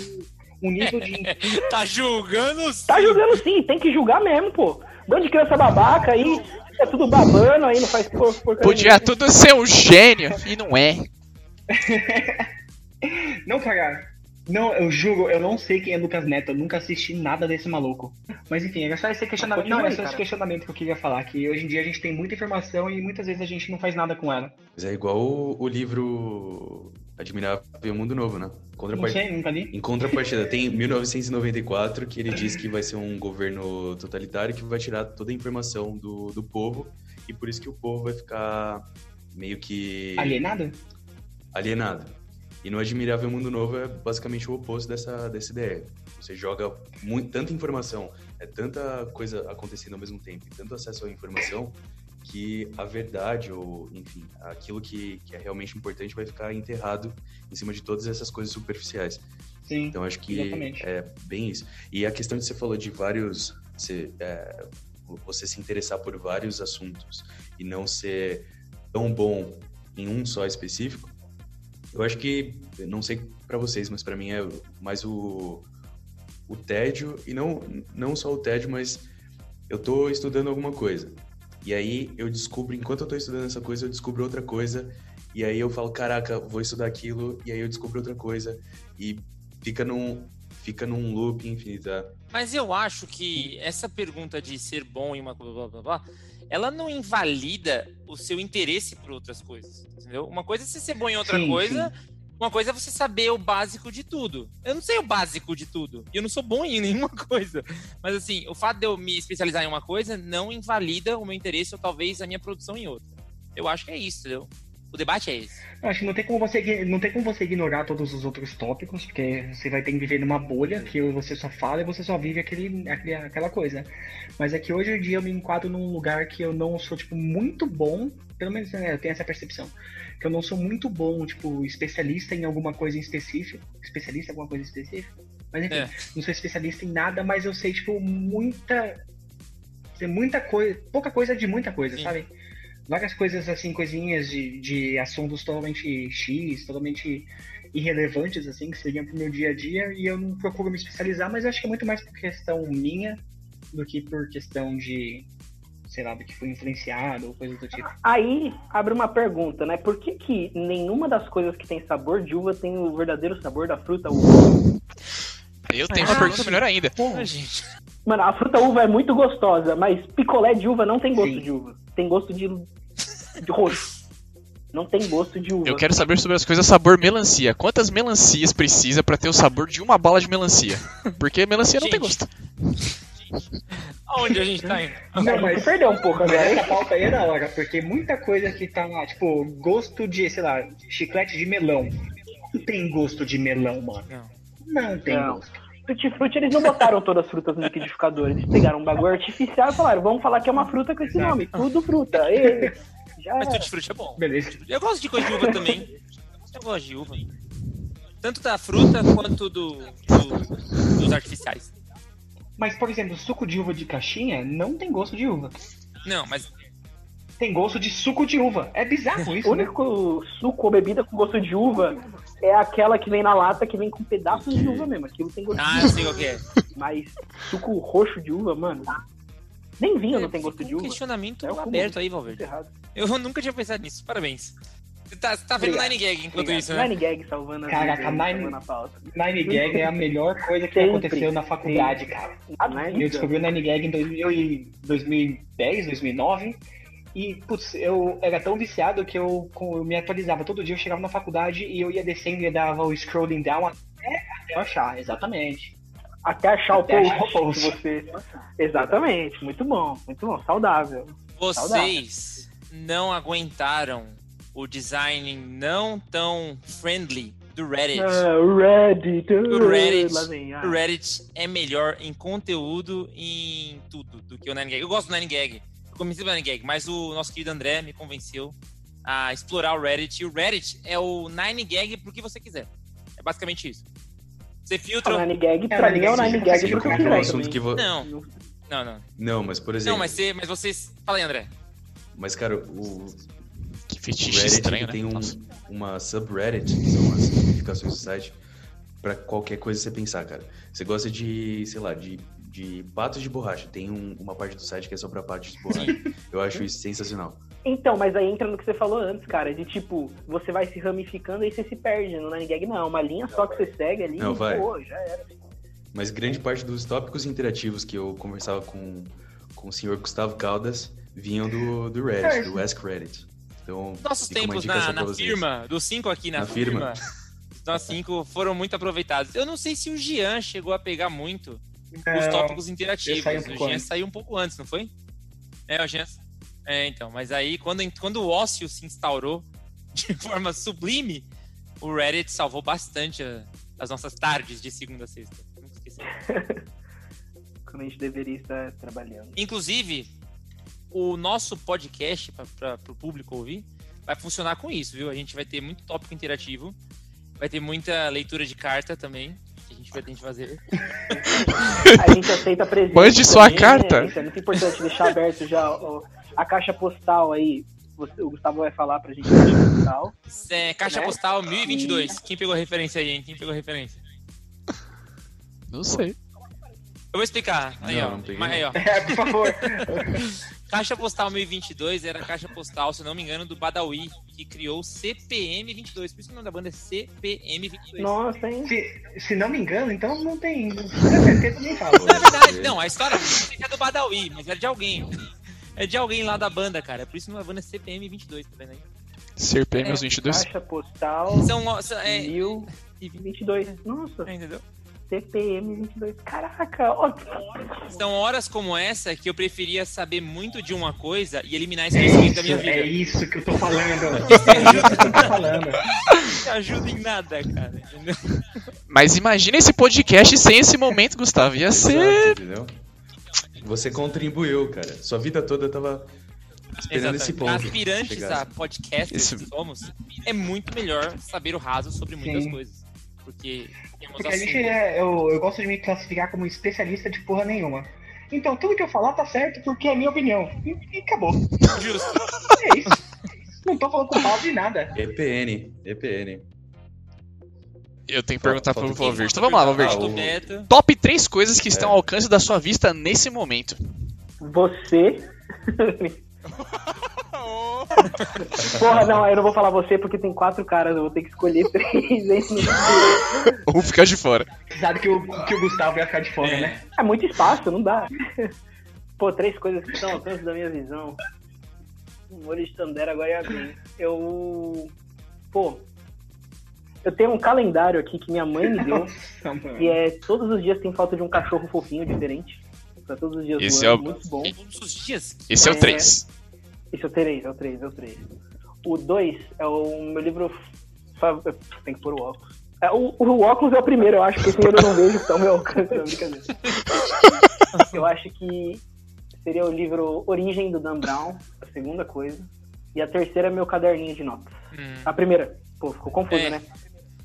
um nível de Tá julgando Tá julgando sim, tem que julgar mesmo, pô. Bando de criança babaca aí, é tudo babando aí, não faz por, porcaria Podia nenhuma. tudo ser um gênio, e não é. Não, cara. Não, eu juro, eu não sei quem é Lucas Neto, eu nunca assisti nada desse maluco. Mas enfim, era só esse questionamento. Não, era só esse questionamento que eu queria falar, que hoje em dia a gente tem muita informação e muitas vezes a gente não faz nada com ela. Mas é igual o, o livro Admirável Mundo Novo, né? Não Contrapart... sei, nunca li. Em contrapartida, tem 1994, que ele diz que vai ser um governo totalitário que vai tirar toda a informação do, do povo, e por isso que o povo vai ficar meio que Alienado? alienado. E no Admirável Mundo Novo é basicamente o oposto dessa, dessa ideia. Você joga muito, tanta informação, é tanta coisa acontecendo ao mesmo tempo, e tanto acesso à informação, que a verdade, ou enfim, aquilo que, que é realmente importante vai ficar enterrado em cima de todas essas coisas superficiais. Sim. Então acho que exatamente. é bem isso. E a questão que você falou de vários. Você, é, você se interessar por vários assuntos e não ser tão bom em um só específico, eu acho que, não sei pra vocês, mas pra mim é mais o, o tédio, e não, não só o tédio, mas eu tô estudando alguma coisa. E aí eu descubro, enquanto eu tô estudando essa coisa, eu descubro outra coisa, e aí eu falo, caraca, vou estudar aquilo, e aí eu descubro outra coisa, e fica num, fica num loop infinito. tá? Mas eu acho que essa pergunta de ser bom em uma coisa, blá, blá, blá, ela não invalida o seu interesse por outras coisas, entendeu? Uma coisa é você ser bom em outra Sim, coisa, uma coisa é você saber o básico de tudo. Eu não sei o básico de tudo, eu não sou bom em nenhuma coisa. Mas assim, o fato de eu me especializar em uma coisa não invalida o meu interesse ou talvez a minha produção em outra. Eu acho que é isso, entendeu? O debate é esse. Eu Acho que não tem como você não tem como você ignorar todos os outros tópicos, porque você vai ter que viver numa bolha que você só fala e você só vive aquele, aquele aquela coisa. Mas é que hoje em dia eu me enquadro num lugar que eu não sou tipo muito bom, pelo menos né, eu tenho essa percepção, que eu não sou muito bom, tipo, especialista em alguma coisa em específico, especialista em alguma coisa específica. Mas enfim, É. não sou especialista em nada, mas eu sei tipo muita muita coisa, pouca coisa de muita coisa, Sim. sabe? várias coisas assim, coisinhas de, de assuntos totalmente X, totalmente irrelevantes, assim, que seriam pro meu dia a dia, e eu não procuro me especializar, mas eu acho que é muito mais por questão minha do que por questão de sei lá, do que foi influenciado ou coisa do tipo. Aí abre uma pergunta, né? Por que, que nenhuma das coisas que tem sabor de uva tem o verdadeiro sabor da fruta uva? Eu tenho uma Ah, pergunta melhor ainda. Ah, gente. Mano, a fruta uva é muito gostosa, mas picolé de uva não tem gosto Sim. de uva. Tem gosto de, de roxo. Não tem gosto de uva. Eu quero saber sobre as coisas sabor melancia. Quantas melancias precisa pra ter o sabor de uma bala de melancia? Porque melancia não tem Gente. gosto. Aonde a gente tá indo? Não, mas perdeu um pouco agora, essa pauta aí é da hora, porque muita coisa que tá lá, tipo, gosto de, sei lá, chiclete de melão. Não tem gosto de melão, mano. Não. Não tem Não. gosto. Eles não botaram todas as frutas no liquidificador. Eles pegaram um bagulho artificial e falaram, vamos falar que é uma fruta com esse nome. Tudo fruta. E, já Mas era. tutti frutti é bom. Beleza. Eu gosto de coisa de uva também. Eu gosto de uva. Tanto da fruta quanto do, do- dos artificiais. Mas, por exemplo, suco de uva de caixinha não tem gosto de uva. Não, mas Tem gosto de suco de uva. É bizarro O isso, né? único suco ou bebida com gosto de uva é aquela que vem na lata, que vem com pedaços de uva mesmo. Aquilo tem gosto Ah, de eu uva. sei qual que é. Mas suco roxo de uva, mano. Nem vinho não tem gosto Fica de um uva. questionamento É o aberto aí, Valverde. Eu nunca tinha pensado nisso. Parabéns. Você tá, você tá vendo Obrigado. Nine Gag enquanto Obrigado. isso, né? Nine Gag salvando a Caraca, vida, Nine- salvando a pauta. Nine Gag é a melhor coisa que Sempre. aconteceu na faculdade, cara. Nine Eu descobri o Nine Gag em 2000 e 2010, 2009. E, putz, eu era tão viciado que eu, eu me atualizava. Todo dia eu chegava na faculdade e eu ia descendo e dava o scrolling down até, até eu achar, exatamente. Até achar o Até post o post. que você. Exatamente, muito bom, muito bom, saudável. Vocês não aguentaram o design não tão friendly do Reddit. Ah, o Reddit. O Reddit, Lá vem, ah. o Reddit é melhor em conteúdo e em tudo do que o Nine Gag. Eu gosto do Nine Gag. Eu comecei do Nine Gag, mas o nosso querido André me convenceu a explorar o Reddit. E o Reddit é o Nine Gag pro que você quiser. É basicamente isso. Você filtra. O Nine Gag, É, pra o mim, é o Nine Gag pro que aquele quiser assunto também. que vo... Não, não, não. Não, mas por exemplo. Não, mas, você, mas vocês. Fala aí, André. Mas, cara, o fetiche Reddit estranho, né? tem um, Nossa. uma subreddit, que são as notificações do site, pra qualquer coisa que você pensar, cara. Você gosta de, sei lá, de, de patos de borracha. Tem um- uma parte do site que é só pra patos de borracha. Eu acho isso sensacional. Então, mas aí entra no que você falou antes, cara, de tipo, você vai se ramificando e você se perde. No Nine Gag não, é uma linha só que você segue ali Não, e vai. pô, já era. Mas grande parte dos tópicos interativos que eu conversava com, com o senhor Gustavo Caldas vinham do, do Reddit, do Ask Reddit. Então, Nossos tempos na, na firma, dos cinco aqui na, Na firma, firma. nós cinco foram muito aproveitados. Eu não sei se o Jean chegou a pegar muito os Não, tópicos eu interativos. saí um o pouco Jean antes. saiu um pouco antes, não foi? É, o Jean. É, então. Mas aí, quando, quando o ócio se instaurou de forma sublime, o Reddit salvou bastante a- as nossas tardes de segunda a sexta. Nunca esqueci. Quando a gente deveria estar trabalhando. Inclusive, o nosso podcast, para o público ouvir, vai funcionar com isso, viu? A gente vai ter muito tópico interativo, vai ter muita leitura de carta também, que a gente vai ter que fazer. A gente aceita presente. Mande sua também, carta. Né? É muito importante deixar aberto já ó, a caixa postal aí. Você- o Gustavo vai falar pra gente a caixa postal. É, caixa Né? postal 1022. Quem pegou a referência aí, hein? Quem pegou a referência? Não sei. Eu vou explicar. Aí, Não, ó. não Mas aí, ó. É, por favor. Caixa postal 1022 era a caixa postal, se não me engano, do Badawi, que criou o CPM 22. Por isso que o nome da banda é CPM 22. Nossa, hein? Se, se não me engano, então não tem. Com certeza nem falo. Na verdade, não, a história é do Badawi, mas é de alguém. É de alguém lá da banda, cara. Por isso não é banda CPM 22, tá vendo aí? CPM É, os 22? Caixa postal São, são é, 1022. Nossa, entendeu? CPM 22. Caraca, ó. São horas como essa que eu preferia saber muito de uma coisa e eliminar esse É conhecimento da minha vida. é isso que eu tô falando. É isso que eu tô falando. Não ajuda em nada, cara. Mas imagina esse podcast sem esse momento, Gustavo. Ia ser. Exato, entendeu? Você contribuiu, cara. Sua vida toda tava esperando esse ponto. Aspirantes chegar. a que somos, é muito melhor saber o raso sobre muitas Sim. coisas. Porque temos Porque a gente é, eu, eu gosto de me classificar como especialista de porra nenhuma. Então, tudo que eu falar tá certo porque é minha opinião. E, e acabou. Justo. É isso. Não tô falando com mal de nada. EPN, EPN. Eu tenho que perguntar pro Falta? Valverde. Então vamos lá, Valverde. Ah, o-. Top 3 coisas que estão ao alcance da sua vista nesse momento. Você, Porra, não, aí eu não vou falar você porque tem quatro caras, eu vou ter que escolher três. hein? Ou ficar de fora. Sabe que o, que o Gustavo ia ficar de fora, né? É muito espaço, não dá. Pô, três coisas que estão ao alcance da minha visão. Um olho de Tandera agora ia bem. Eu. Pô. Eu tenho um calendário aqui que minha mãe me deu. Nossa, que é todos os dias tem falta de um cachorro fofinho diferente. Pra todos os dias Esse do é ano, o- muito bom. Todos os dias. Esse é o É. 3. Esse é o 3, é o 3, é o 3. O 2 é o meu livro. Tem que pôr o óculos. É, o, o óculos é o primeiro, eu acho que esse eu não vejo, então meu alcance é brincadeira. Eu acho que seria o livro Origem do Dan Brown, a segunda coisa. E a terceira é meu caderninho de notas. Hum. A primeira, pô, ficou confuso, É. né?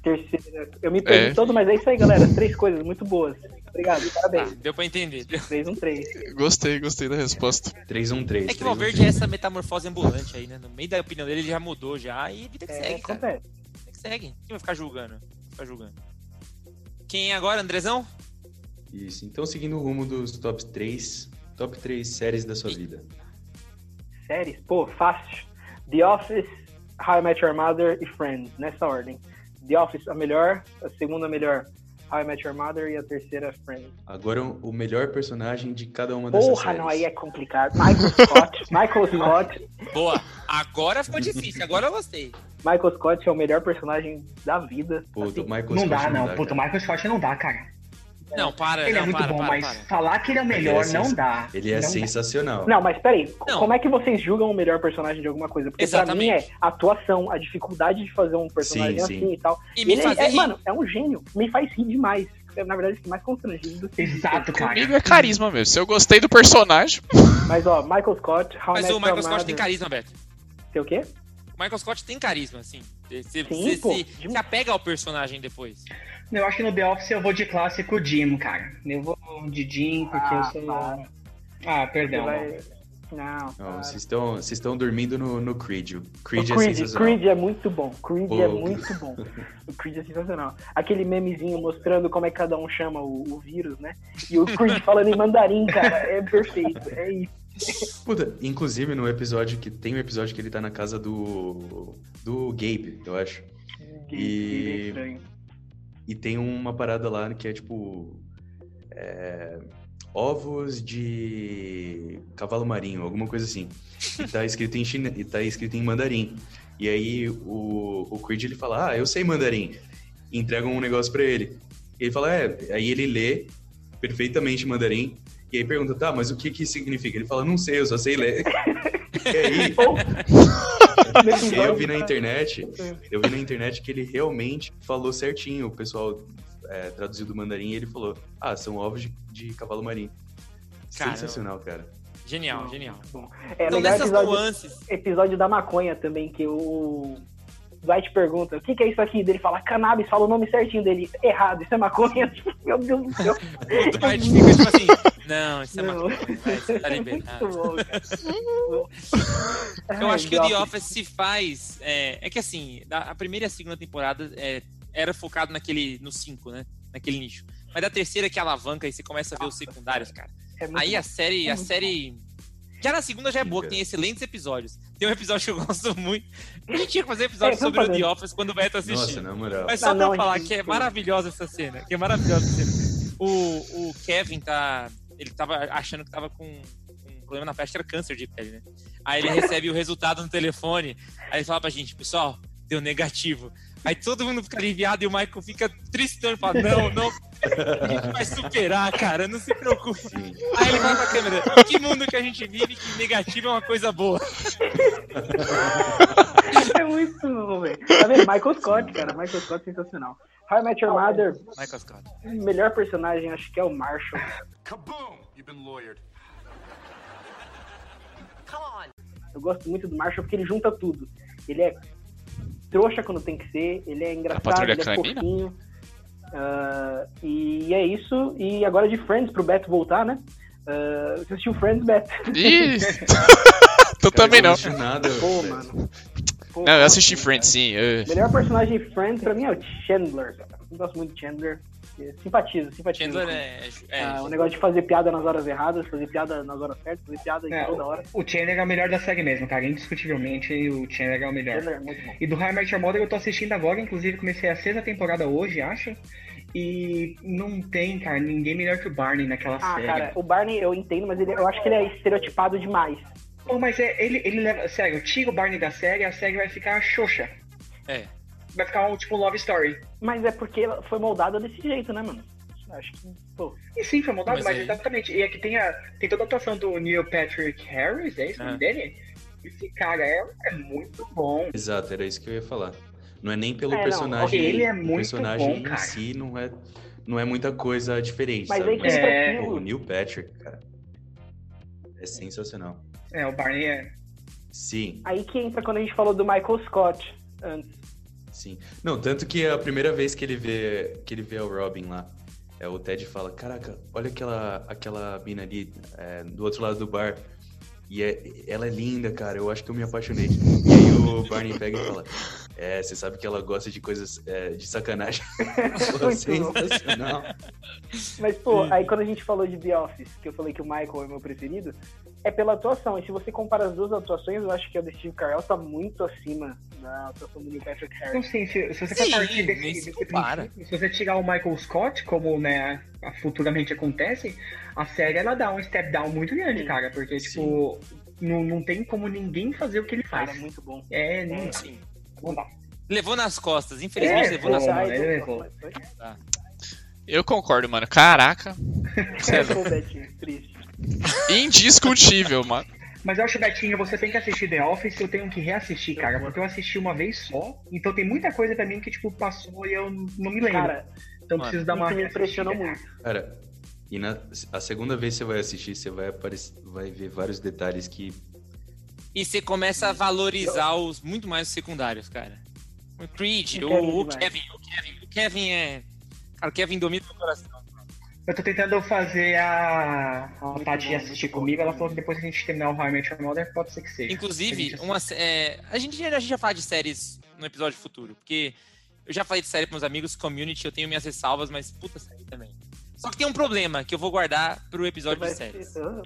Terceira, eu me perdi É. todo, mas é isso aí, galera. Três coisas muito boas. Obrigado, Ah, parabéns. deu pra entender. 3, 1, 3. Gostei, gostei da resposta. 313. É que o Valverde é essa metamorfose ambulante aí, né? No meio da opinião dele, ele já mudou já e vida que É, segue, cara. acontece. Vida que segue. Quem vai ficar julgando? Vai ficar julgando. Quem é agora, Andrezão? Isso. Então, seguindo o rumo dos top 3, top 3 séries da sua vida. Séries? Pô, fácil. The Office, How I Met Your Mother e Friends, nessa ordem. The Office, a melhor. A segunda, a melhor. How I Met Your Mother e a terceira, Friends. Agora, o melhor personagem de cada uma dessas Porra, séries. não, aí é complicado. Michael Scott. Michael Scott. Boa. Agora ficou difícil, agora eu gostei. Michael Scott é o melhor personagem da vida. Pô, Assim, Michael Não Scott dá, não. dá, Puta, o cara. Michael Scott não dá, cara. Não, para, Ele não, é muito para, bom, para, mas para. falar que ele é o Ele é melhor não dá. Ele é Não dá. sensacional. Não, mas peraí, Não. como é que vocês julgam o melhor personagem de alguma coisa? Porque pra mim Exatamente. é a atuação, a dificuldade de fazer um personagem Sim, assim sim. e tal. E Ele é- é, mano, é um gênio. Me faz rir demais. É, Na verdade, fiquei mais constrangido do que Exato, cara. Comigo é carisma mesmo. Se eu gostei do personagem, Mas ó, Michael Scott, How Mas o Michael Scott Mother- tem carisma, Beto. Tem o quê? O Michael Scott tem carisma, assim. Você você- Sim, você pô, se, se apega ao personagem depois. Eu acho que no The Office eu vou de clássico Jim, cara. Eu vou de Jim porque Ah, eu sou. para. Ah, Você perdão. vai- Não, vocês estão vocês estão dormindo no, no Creed. O Creed o é Creed, sensacional. Creed é muito bom. Creed Pô. é muito bom. O Creed é sensacional. Aquele memezinho mostrando como é que cada um chama o, o vírus, né? E o Creed falando em mandarim, cara, é perfeito. É isso. Puta, inclusive no episódio que tem um episódio que ele tá na casa do do Gabe, eu acho. E- É estranho. E tem uma parada lá que é tipo é, ovos de cavalo marinho, alguma coisa assim. E tá escrito em chine... e tá escrito em mandarim. E aí o, o Creed ele fala: "Ah, eu sei mandarim". E entregam um negócio pra ele. E ele fala: "É". Aí ele lê perfeitamente mandarim. E aí pergunta: "Tá, mas o que que significa?". Ele fala: "Não sei, eu só sei ler". e aí eu vi na internet, eu vi na internet que ele realmente falou certinho. O pessoal é, traduziu do mandarim e ele falou: Ah, são ovos de, de cavalo marinho. Caramba. Sensacional, cara. Genial, genial. Bom, É Então, legal nessas episódio, nuances. episódio da maconha também, que o Dwight pergunta, o que, que é isso aqui? Dele fala, cannabis, fala o nome certinho dele. Errado, isso é maconha. Meu Deus do céu. O Dwight fica tipo assim: Não, isso é Não. maconha. vai, tá Muito liberado. bom, cara. Eu Ai, acho que o The Office se faz. É, é que assim, a primeira e a segunda temporada é, era focado naquele. no 5, né? Naquele nicho. Mas da terceira que alavanca e você começa a ver os secundários, cara. É Aí a série. É A série. Já na segunda já é boa, tem excelentes episódios. Tem um episódio que eu gosto muito. A gente tinha que fazer episódio É, sobre o fazer. The Office quando o Beto assistir. Nossa, na moral. Mas só Não, pra não, eu falar gente, que é maravilhosa essa cena. Que é maravilhosa essa cena. O, o Kevin tá. Ele tava achando que tava com um problema na que era câncer de pele, né? Aí ele recebe o resultado no telefone. Aí ele fala pra gente, pessoal, deu negativo. Aí todo mundo fica aliviado e o Michael fica tristão e fala, não, não. A gente vai superar, cara, não se preocupe. Sim. Aí ele fala pra câmera, que mundo que a gente vive que negativo é uma coisa boa? É muito bom, velho. Tá vendo? Michael Scott, cara. Michael Scott sensacional. How I Met Your Mother, Michael Scott. o melhor personagem, acho que é o Marshall. Kaboom! You've been lawyered. Eu gosto muito do Marshall porque ele junta tudo. Ele é trouxa quando tem que ser, ele é engraçado, patrulha ele é canina? fofinho. Ah, e é isso. E agora de Friends pro Beto voltar, né? Ah, você assistiu Friends, Beto? Tu Cara, também não. assisti nada. Pô, mano. Pô, Não, eu assisti Friends, sim. O melhor personagem de Friends pra mim é o Chandler. cara. Eu gosto muito de Chandler. Simpatizo, simpatizo. Chandler é. é Ah, o negócio de fazer piada nas horas erradas, fazer piada nas horas certas, fazer piada em É, toda hora. O Chandler é o melhor da série mesmo, cara. Indiscutivelmente, o Chandler é o melhor. Chandler é muito bom. E do Met Your Mother eu tô assistindo agora, inclusive comecei a sexta temporada hoje, acho. E não tem, cara, ninguém melhor que o Barney naquela Ah, série. cara, o Barney eu entendo, mas ele, eu acho que ele é estereotipado demais. Pô, mas é, ele, ele leva. Sério, tira o Barney da série, a série vai ficar xoxa. É. Vai ficar um tipo love story. Mas é porque foi moldada desse jeito, né, mano? Acho que, pô. E sim, foi montado, Mas mas, aí- exatamente. E aqui tem, a, tem toda a atuação do Neil Patrick Harris, é isso o É. nome dele? Esse cara é, é muito bom. Exato, era isso que eu ia falar. Não é nem pelo É, não, personagem. ele é o muito personagem bom, em cara. si não é, não é muita coisa diferente. Mas sabe? É, Pô, aquilo. o Neil Patrick, cara. É sensacional. É, o Barney é. Sim, Aí que entra quando a gente falou do Michael Scott antes. Sim. Não, tanto que a primeira vez que ele vê que ele vê o Robin lá, é, o Ted fala, caraca, olha aquela, aquela mina ali é, do outro lado do bar. E é, ela é linda, cara. Eu acho que eu me apaixonei. E aí o Barney pega e fala: É, você sabe que ela gosta de coisas é, de sacanagem. Pô, sensacional. Mas, pô, aí quando a gente falou de The Office, que eu falei que o Michael é meu preferido, é pela atuação. E se você compara as duas atuações, eu acho que a do Steve Carell tá muito acima da atuação do Neil Patrick Não Harris. sei, se, se você Sim, partir desse, se desse compara. princípio, se você tirar o Michael Scott, como né, futuramente acontece, a série ela dá um step down muito grande, Sim. cara. Porque, tipo, não, não tem como ninguém fazer o que ele faz. Cara, muito bom. É, não, Sim. não dá. Levou nas costas, infelizmente É, levou pô, nas mano, costas. ele levou. Eu concordo, mano. Caraca. Cê Pô, Betinho, triste. é indiscutível, mano. Mas eu acho, Betinho, você tem que assistir The Office, eu tenho que reassistir, cara, porque eu assisti uma vez só, então tem muita coisa pra mim que, tipo, passou e eu não me lembro. Cara, então mano, preciso dar uma isso me impressionou muito. Cara, e na a segunda vez que você vai assistir, você vai, aparecer, vai ver vários detalhes que. E você começa a valorizar os muito mais os secundários, cara. O Creed, O o, Kevin o. Kevin, o Kevin. O Kevin é. Cara, o Kevin domina meu coração. Eu tô tentando fazer a, a Tati bom, assistir comigo, ela falou que depois que a gente terminar o How I Met Your Mother, pode ser que seja. A Inclusive, gente uma, sé- é, a, gente, a gente já fala de séries no episódio futuro, porque eu já falei de série com meus amigos, Community, eu tenho minhas ressalvas, mas puta série também. Só que tem um problema que eu vou guardar pro episódio de Ah.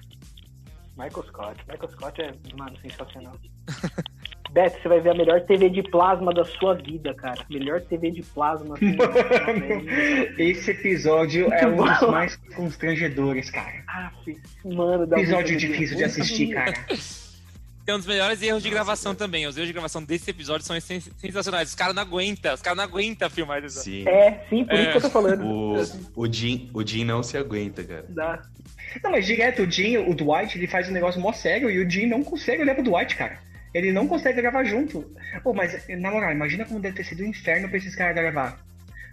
Michael Scott. Michael Scott é, mano, sensacional. Beto, você vai ver a melhor TV de plasma da sua vida, cara. Melhor TV de plasma. Assim, Mano, esse episódio é um dos mais constrangedores, cara. ah, mano, dá Episódio difícil de assistir, cara. Tem um dos melhores erros de gravação também. Os erros de gravação desse episódio são sen- sensacionais. Os caras não aguentam, os caras não aguentam filmar isso. Sim. É, sim, por É. isso que eu tô falando. O, o, Jim, o Jim não se aguenta, cara. Dá. Não, mas direto, o Jim, o Dwight, ele faz um negócio mó sério e o Jim não consegue olhar pro Dwight, cara. Ele não consegue gravar junto. Pô, mas, na moral, imagina como deve ter sido um inferno pra esses caras gravar.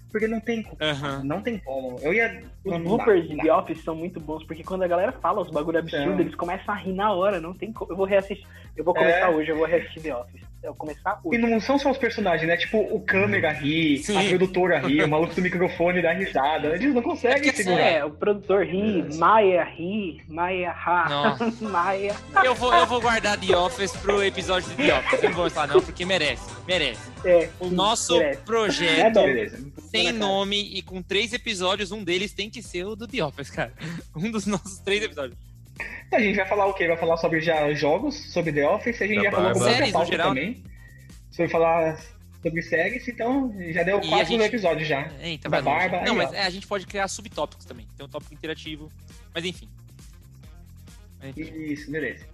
Porque não tem como. Aham. Não tem como. Eu ia. Os bloopers de. The Office são muito bons, porque quando a galera fala os bagulho absurdo, Então. eles começam a rir na hora, não tem como. Eu vou reassistir. Eu vou começar É. hoje, eu vou reassistir The Office. Eu vou começar E hoje. não são só os personagens, né? Tipo, o câmera ri, Sim. a produtora ri, o maluco do microfone dá risada. Eles não conseguem É que segurar. É, o produtor ri, Maia ri, Maia ha. Maia. Eu vou, eu vou guardar The Office pro episódio de The Office. Eu não vou falar não, porque merece. Merece. É, O nosso merece. É, projeto beleza. tem nome e com três episódios, um deles tem que ser o do The Office, cara. Um dos nossos três episódios. A gente vai falar o quê? Vai falar sobre já jogos, sobre The Office, a gente Da já falou Barba. sobre Séries, outra no pauta geral. também. Sobre falar sobre séries, então já deu E quatro gente- episódios já. Eita, Da vai longe. barba, Não, aí, mas ó. é, a gente pode criar subtópicos também. Tem um tópico interativo. Mas enfim. Mas, enfim. Isso, beleza.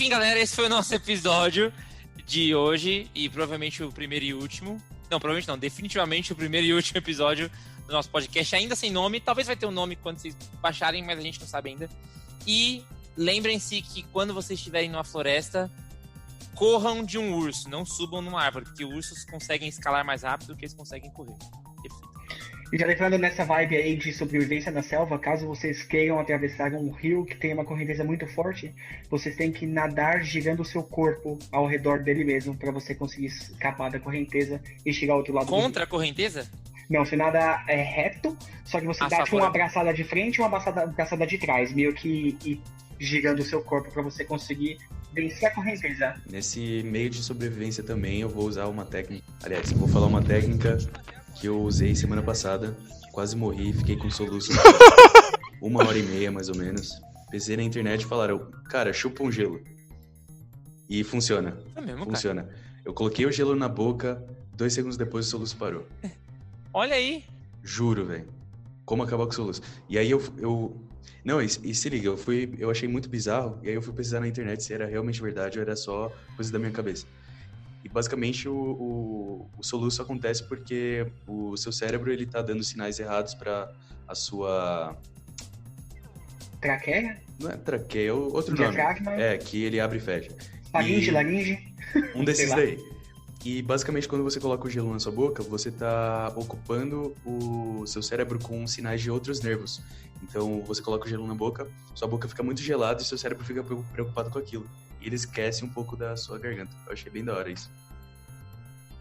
Enfim, galera, esse foi o nosso episódio de hoje e provavelmente o primeiro e último. Não, provavelmente não, definitivamente o primeiro e último episódio do nosso podcast, ainda sem nome. Talvez vai ter um nome quando vocês baixarem, mas a gente não sabe ainda. E lembrem-se que quando vocês estiverem numa floresta, corram de um urso, não subam numa árvore, porque ursos conseguem escalar mais rápido do que eles conseguem correr. E já lembrando nessa vibe aí de sobrevivência na selva, caso vocês queiram atravessar um rio que tem uma correnteza muito forte, vocês têm que nadar girando o seu corpo ao redor dele mesmo para você conseguir escapar da correnteza e chegar ao outro lado do rio. Contra a correnteza? Não, você nada é reto, só que você A dá tipo uma abraçada de frente e uma abraçada, abraçada de trás, meio que e girando o seu corpo pra você conseguir vencer a correnteza. Nesse meio de sobrevivência também eu vou usar uma técnica. Aliás, eu vou falar uma técnica que eu usei semana passada. Quase morri, fiquei com soluço uma hora e meia mais ou menos. Pensei na internet e falaram, cara, chupa um gelo. E funciona. É mesmo, cara. Funciona. Eu coloquei o gelo na boca, dois segundos depois o soluço parou. Olha aí. Juro, velho. Como acabar com o soluço. E aí eu. eu... Não, e, e se liga, eu fui. Eu achei muito bizarro. E aí eu fui pesquisar na internet se era realmente verdade ou era só coisa da minha cabeça. E basicamente o, o, o soluço acontece porque o seu cérebro ele tá dando sinais errados para a sua. Traqueia, Não é traqueia, é outro nome. diafragma, É, que ele abre e fecha. faringe, E- laringe. Um desses daí. E basicamente quando você coloca o gelo na sua boca, você tá ocupando o seu cérebro com sinais de outros nervos. Então você coloca o gelo na boca, sua boca fica muito gelada e seu cérebro fica pre- preocupado com aquilo. E ele esquece um pouco da sua garganta. Eu achei bem da hora isso.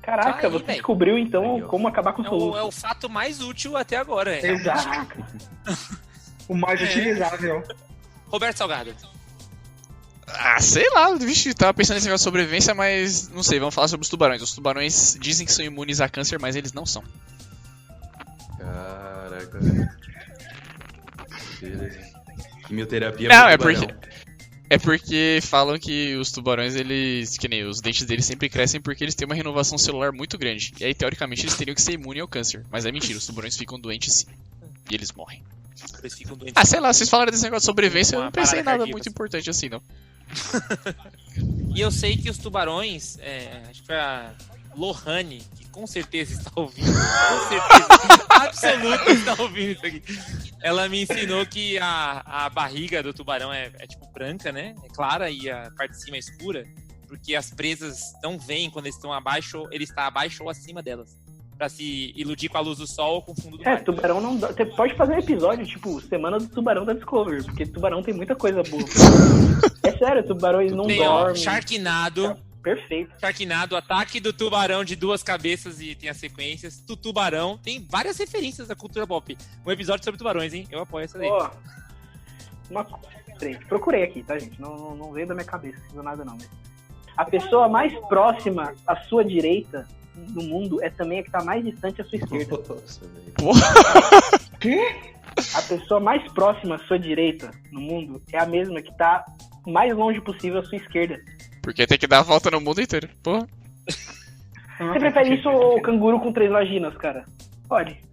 Caraca, Aí, você velho. descobriu então Aí, como acabar com o É o, é soluço. o fato mais útil até agora. É. Exato. o mais É. utilizável. Roberto Salgado. Ah, sei lá, vixe, tava pensando nesse negócio de sobrevivência, mas não sei, vamos falar sobre os tubarões. Os tubarões dizem que são imunes a câncer, mas eles não são. Caraca. Quimioterapia Não, é tubarão. porque. É porque falam que os tubarões, eles. Que nem os dentes deles sempre crescem porque eles têm uma renovação celular muito grande. E aí, teoricamente, eles teriam que ser imunes ao câncer. Mas é mentira, os tubarões ficam doentes sim. E eles morrem. Eles ficam doentes. Ah, sei lá, vocês falaram desse negócio de sobrevivência, eu não pensei em nada cardíaca, muito importante assim, não. E eu sei que os tubarões, é, acho que foi a Lohane, que com certeza está ouvindo, com certeza absoluta está ouvindo isso aqui. Ela me ensinou que a, a barriga do tubarão é, é tipo branca, né? É clara e a parte de cima é escura, porque as presas não veem quando eles estão abaixo, ele está abaixo ou acima delas. Pra se iludir com a luz do sol ou com o fundo do É, mar. tubarão não dá. Você pode fazer um episódio, tipo, Semana do Tubarão da Discovery, porque tubarão tem muita coisa boa. é sério, tubarões não Tem, ó, dormem. Sharknado, Perfeito. Sharknado, ataque do tubarão de duas cabeças e tem as sequências. Tutubarão, tem várias referências da cultura pop. Um episódio sobre tubarões, hein? Eu apoio essa daí. Ó, uma co- peraí, procurei aqui, tá, gente? Não, não, não veio da minha cabeça, não nada não. mas- A pessoa mais próxima à sua direita do mundo é também a que tá mais distante à sua esquerda. Nossa. A pessoa mais próxima à sua direita no mundo é a mesma que tá mais longe possível à sua esquerda. Porque tem que dar a volta no mundo inteiro. Porra. Você prefere isso ou o canguru com três vaginas, cara? Pode.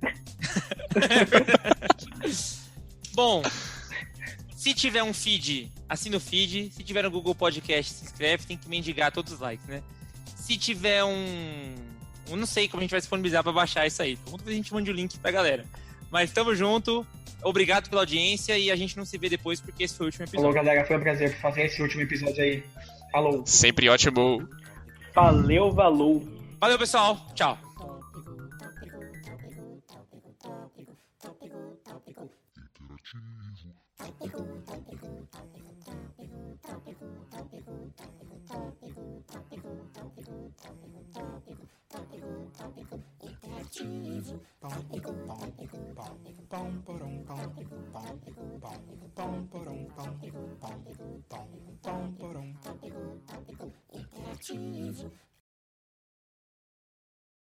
Bom, se tiver um feed, assina o feed. Se tiver no Google Podcast, se inscreve. Tem que mendigar todos os likes, né? Se tiver um. Eu não sei como a gente vai disponibilizar pra baixar isso aí. Vamos ver se a gente mande o link pra galera. Mas tamo junto. Obrigado pela audiência e a gente não se vê depois porque esse foi o último Falou, episódio. galera. Foi um prazer fazer esse último episódio aí. Falou. Sempre ótimo. Valeu, valeu. Valeu, pessoal. Tchau. Interativo.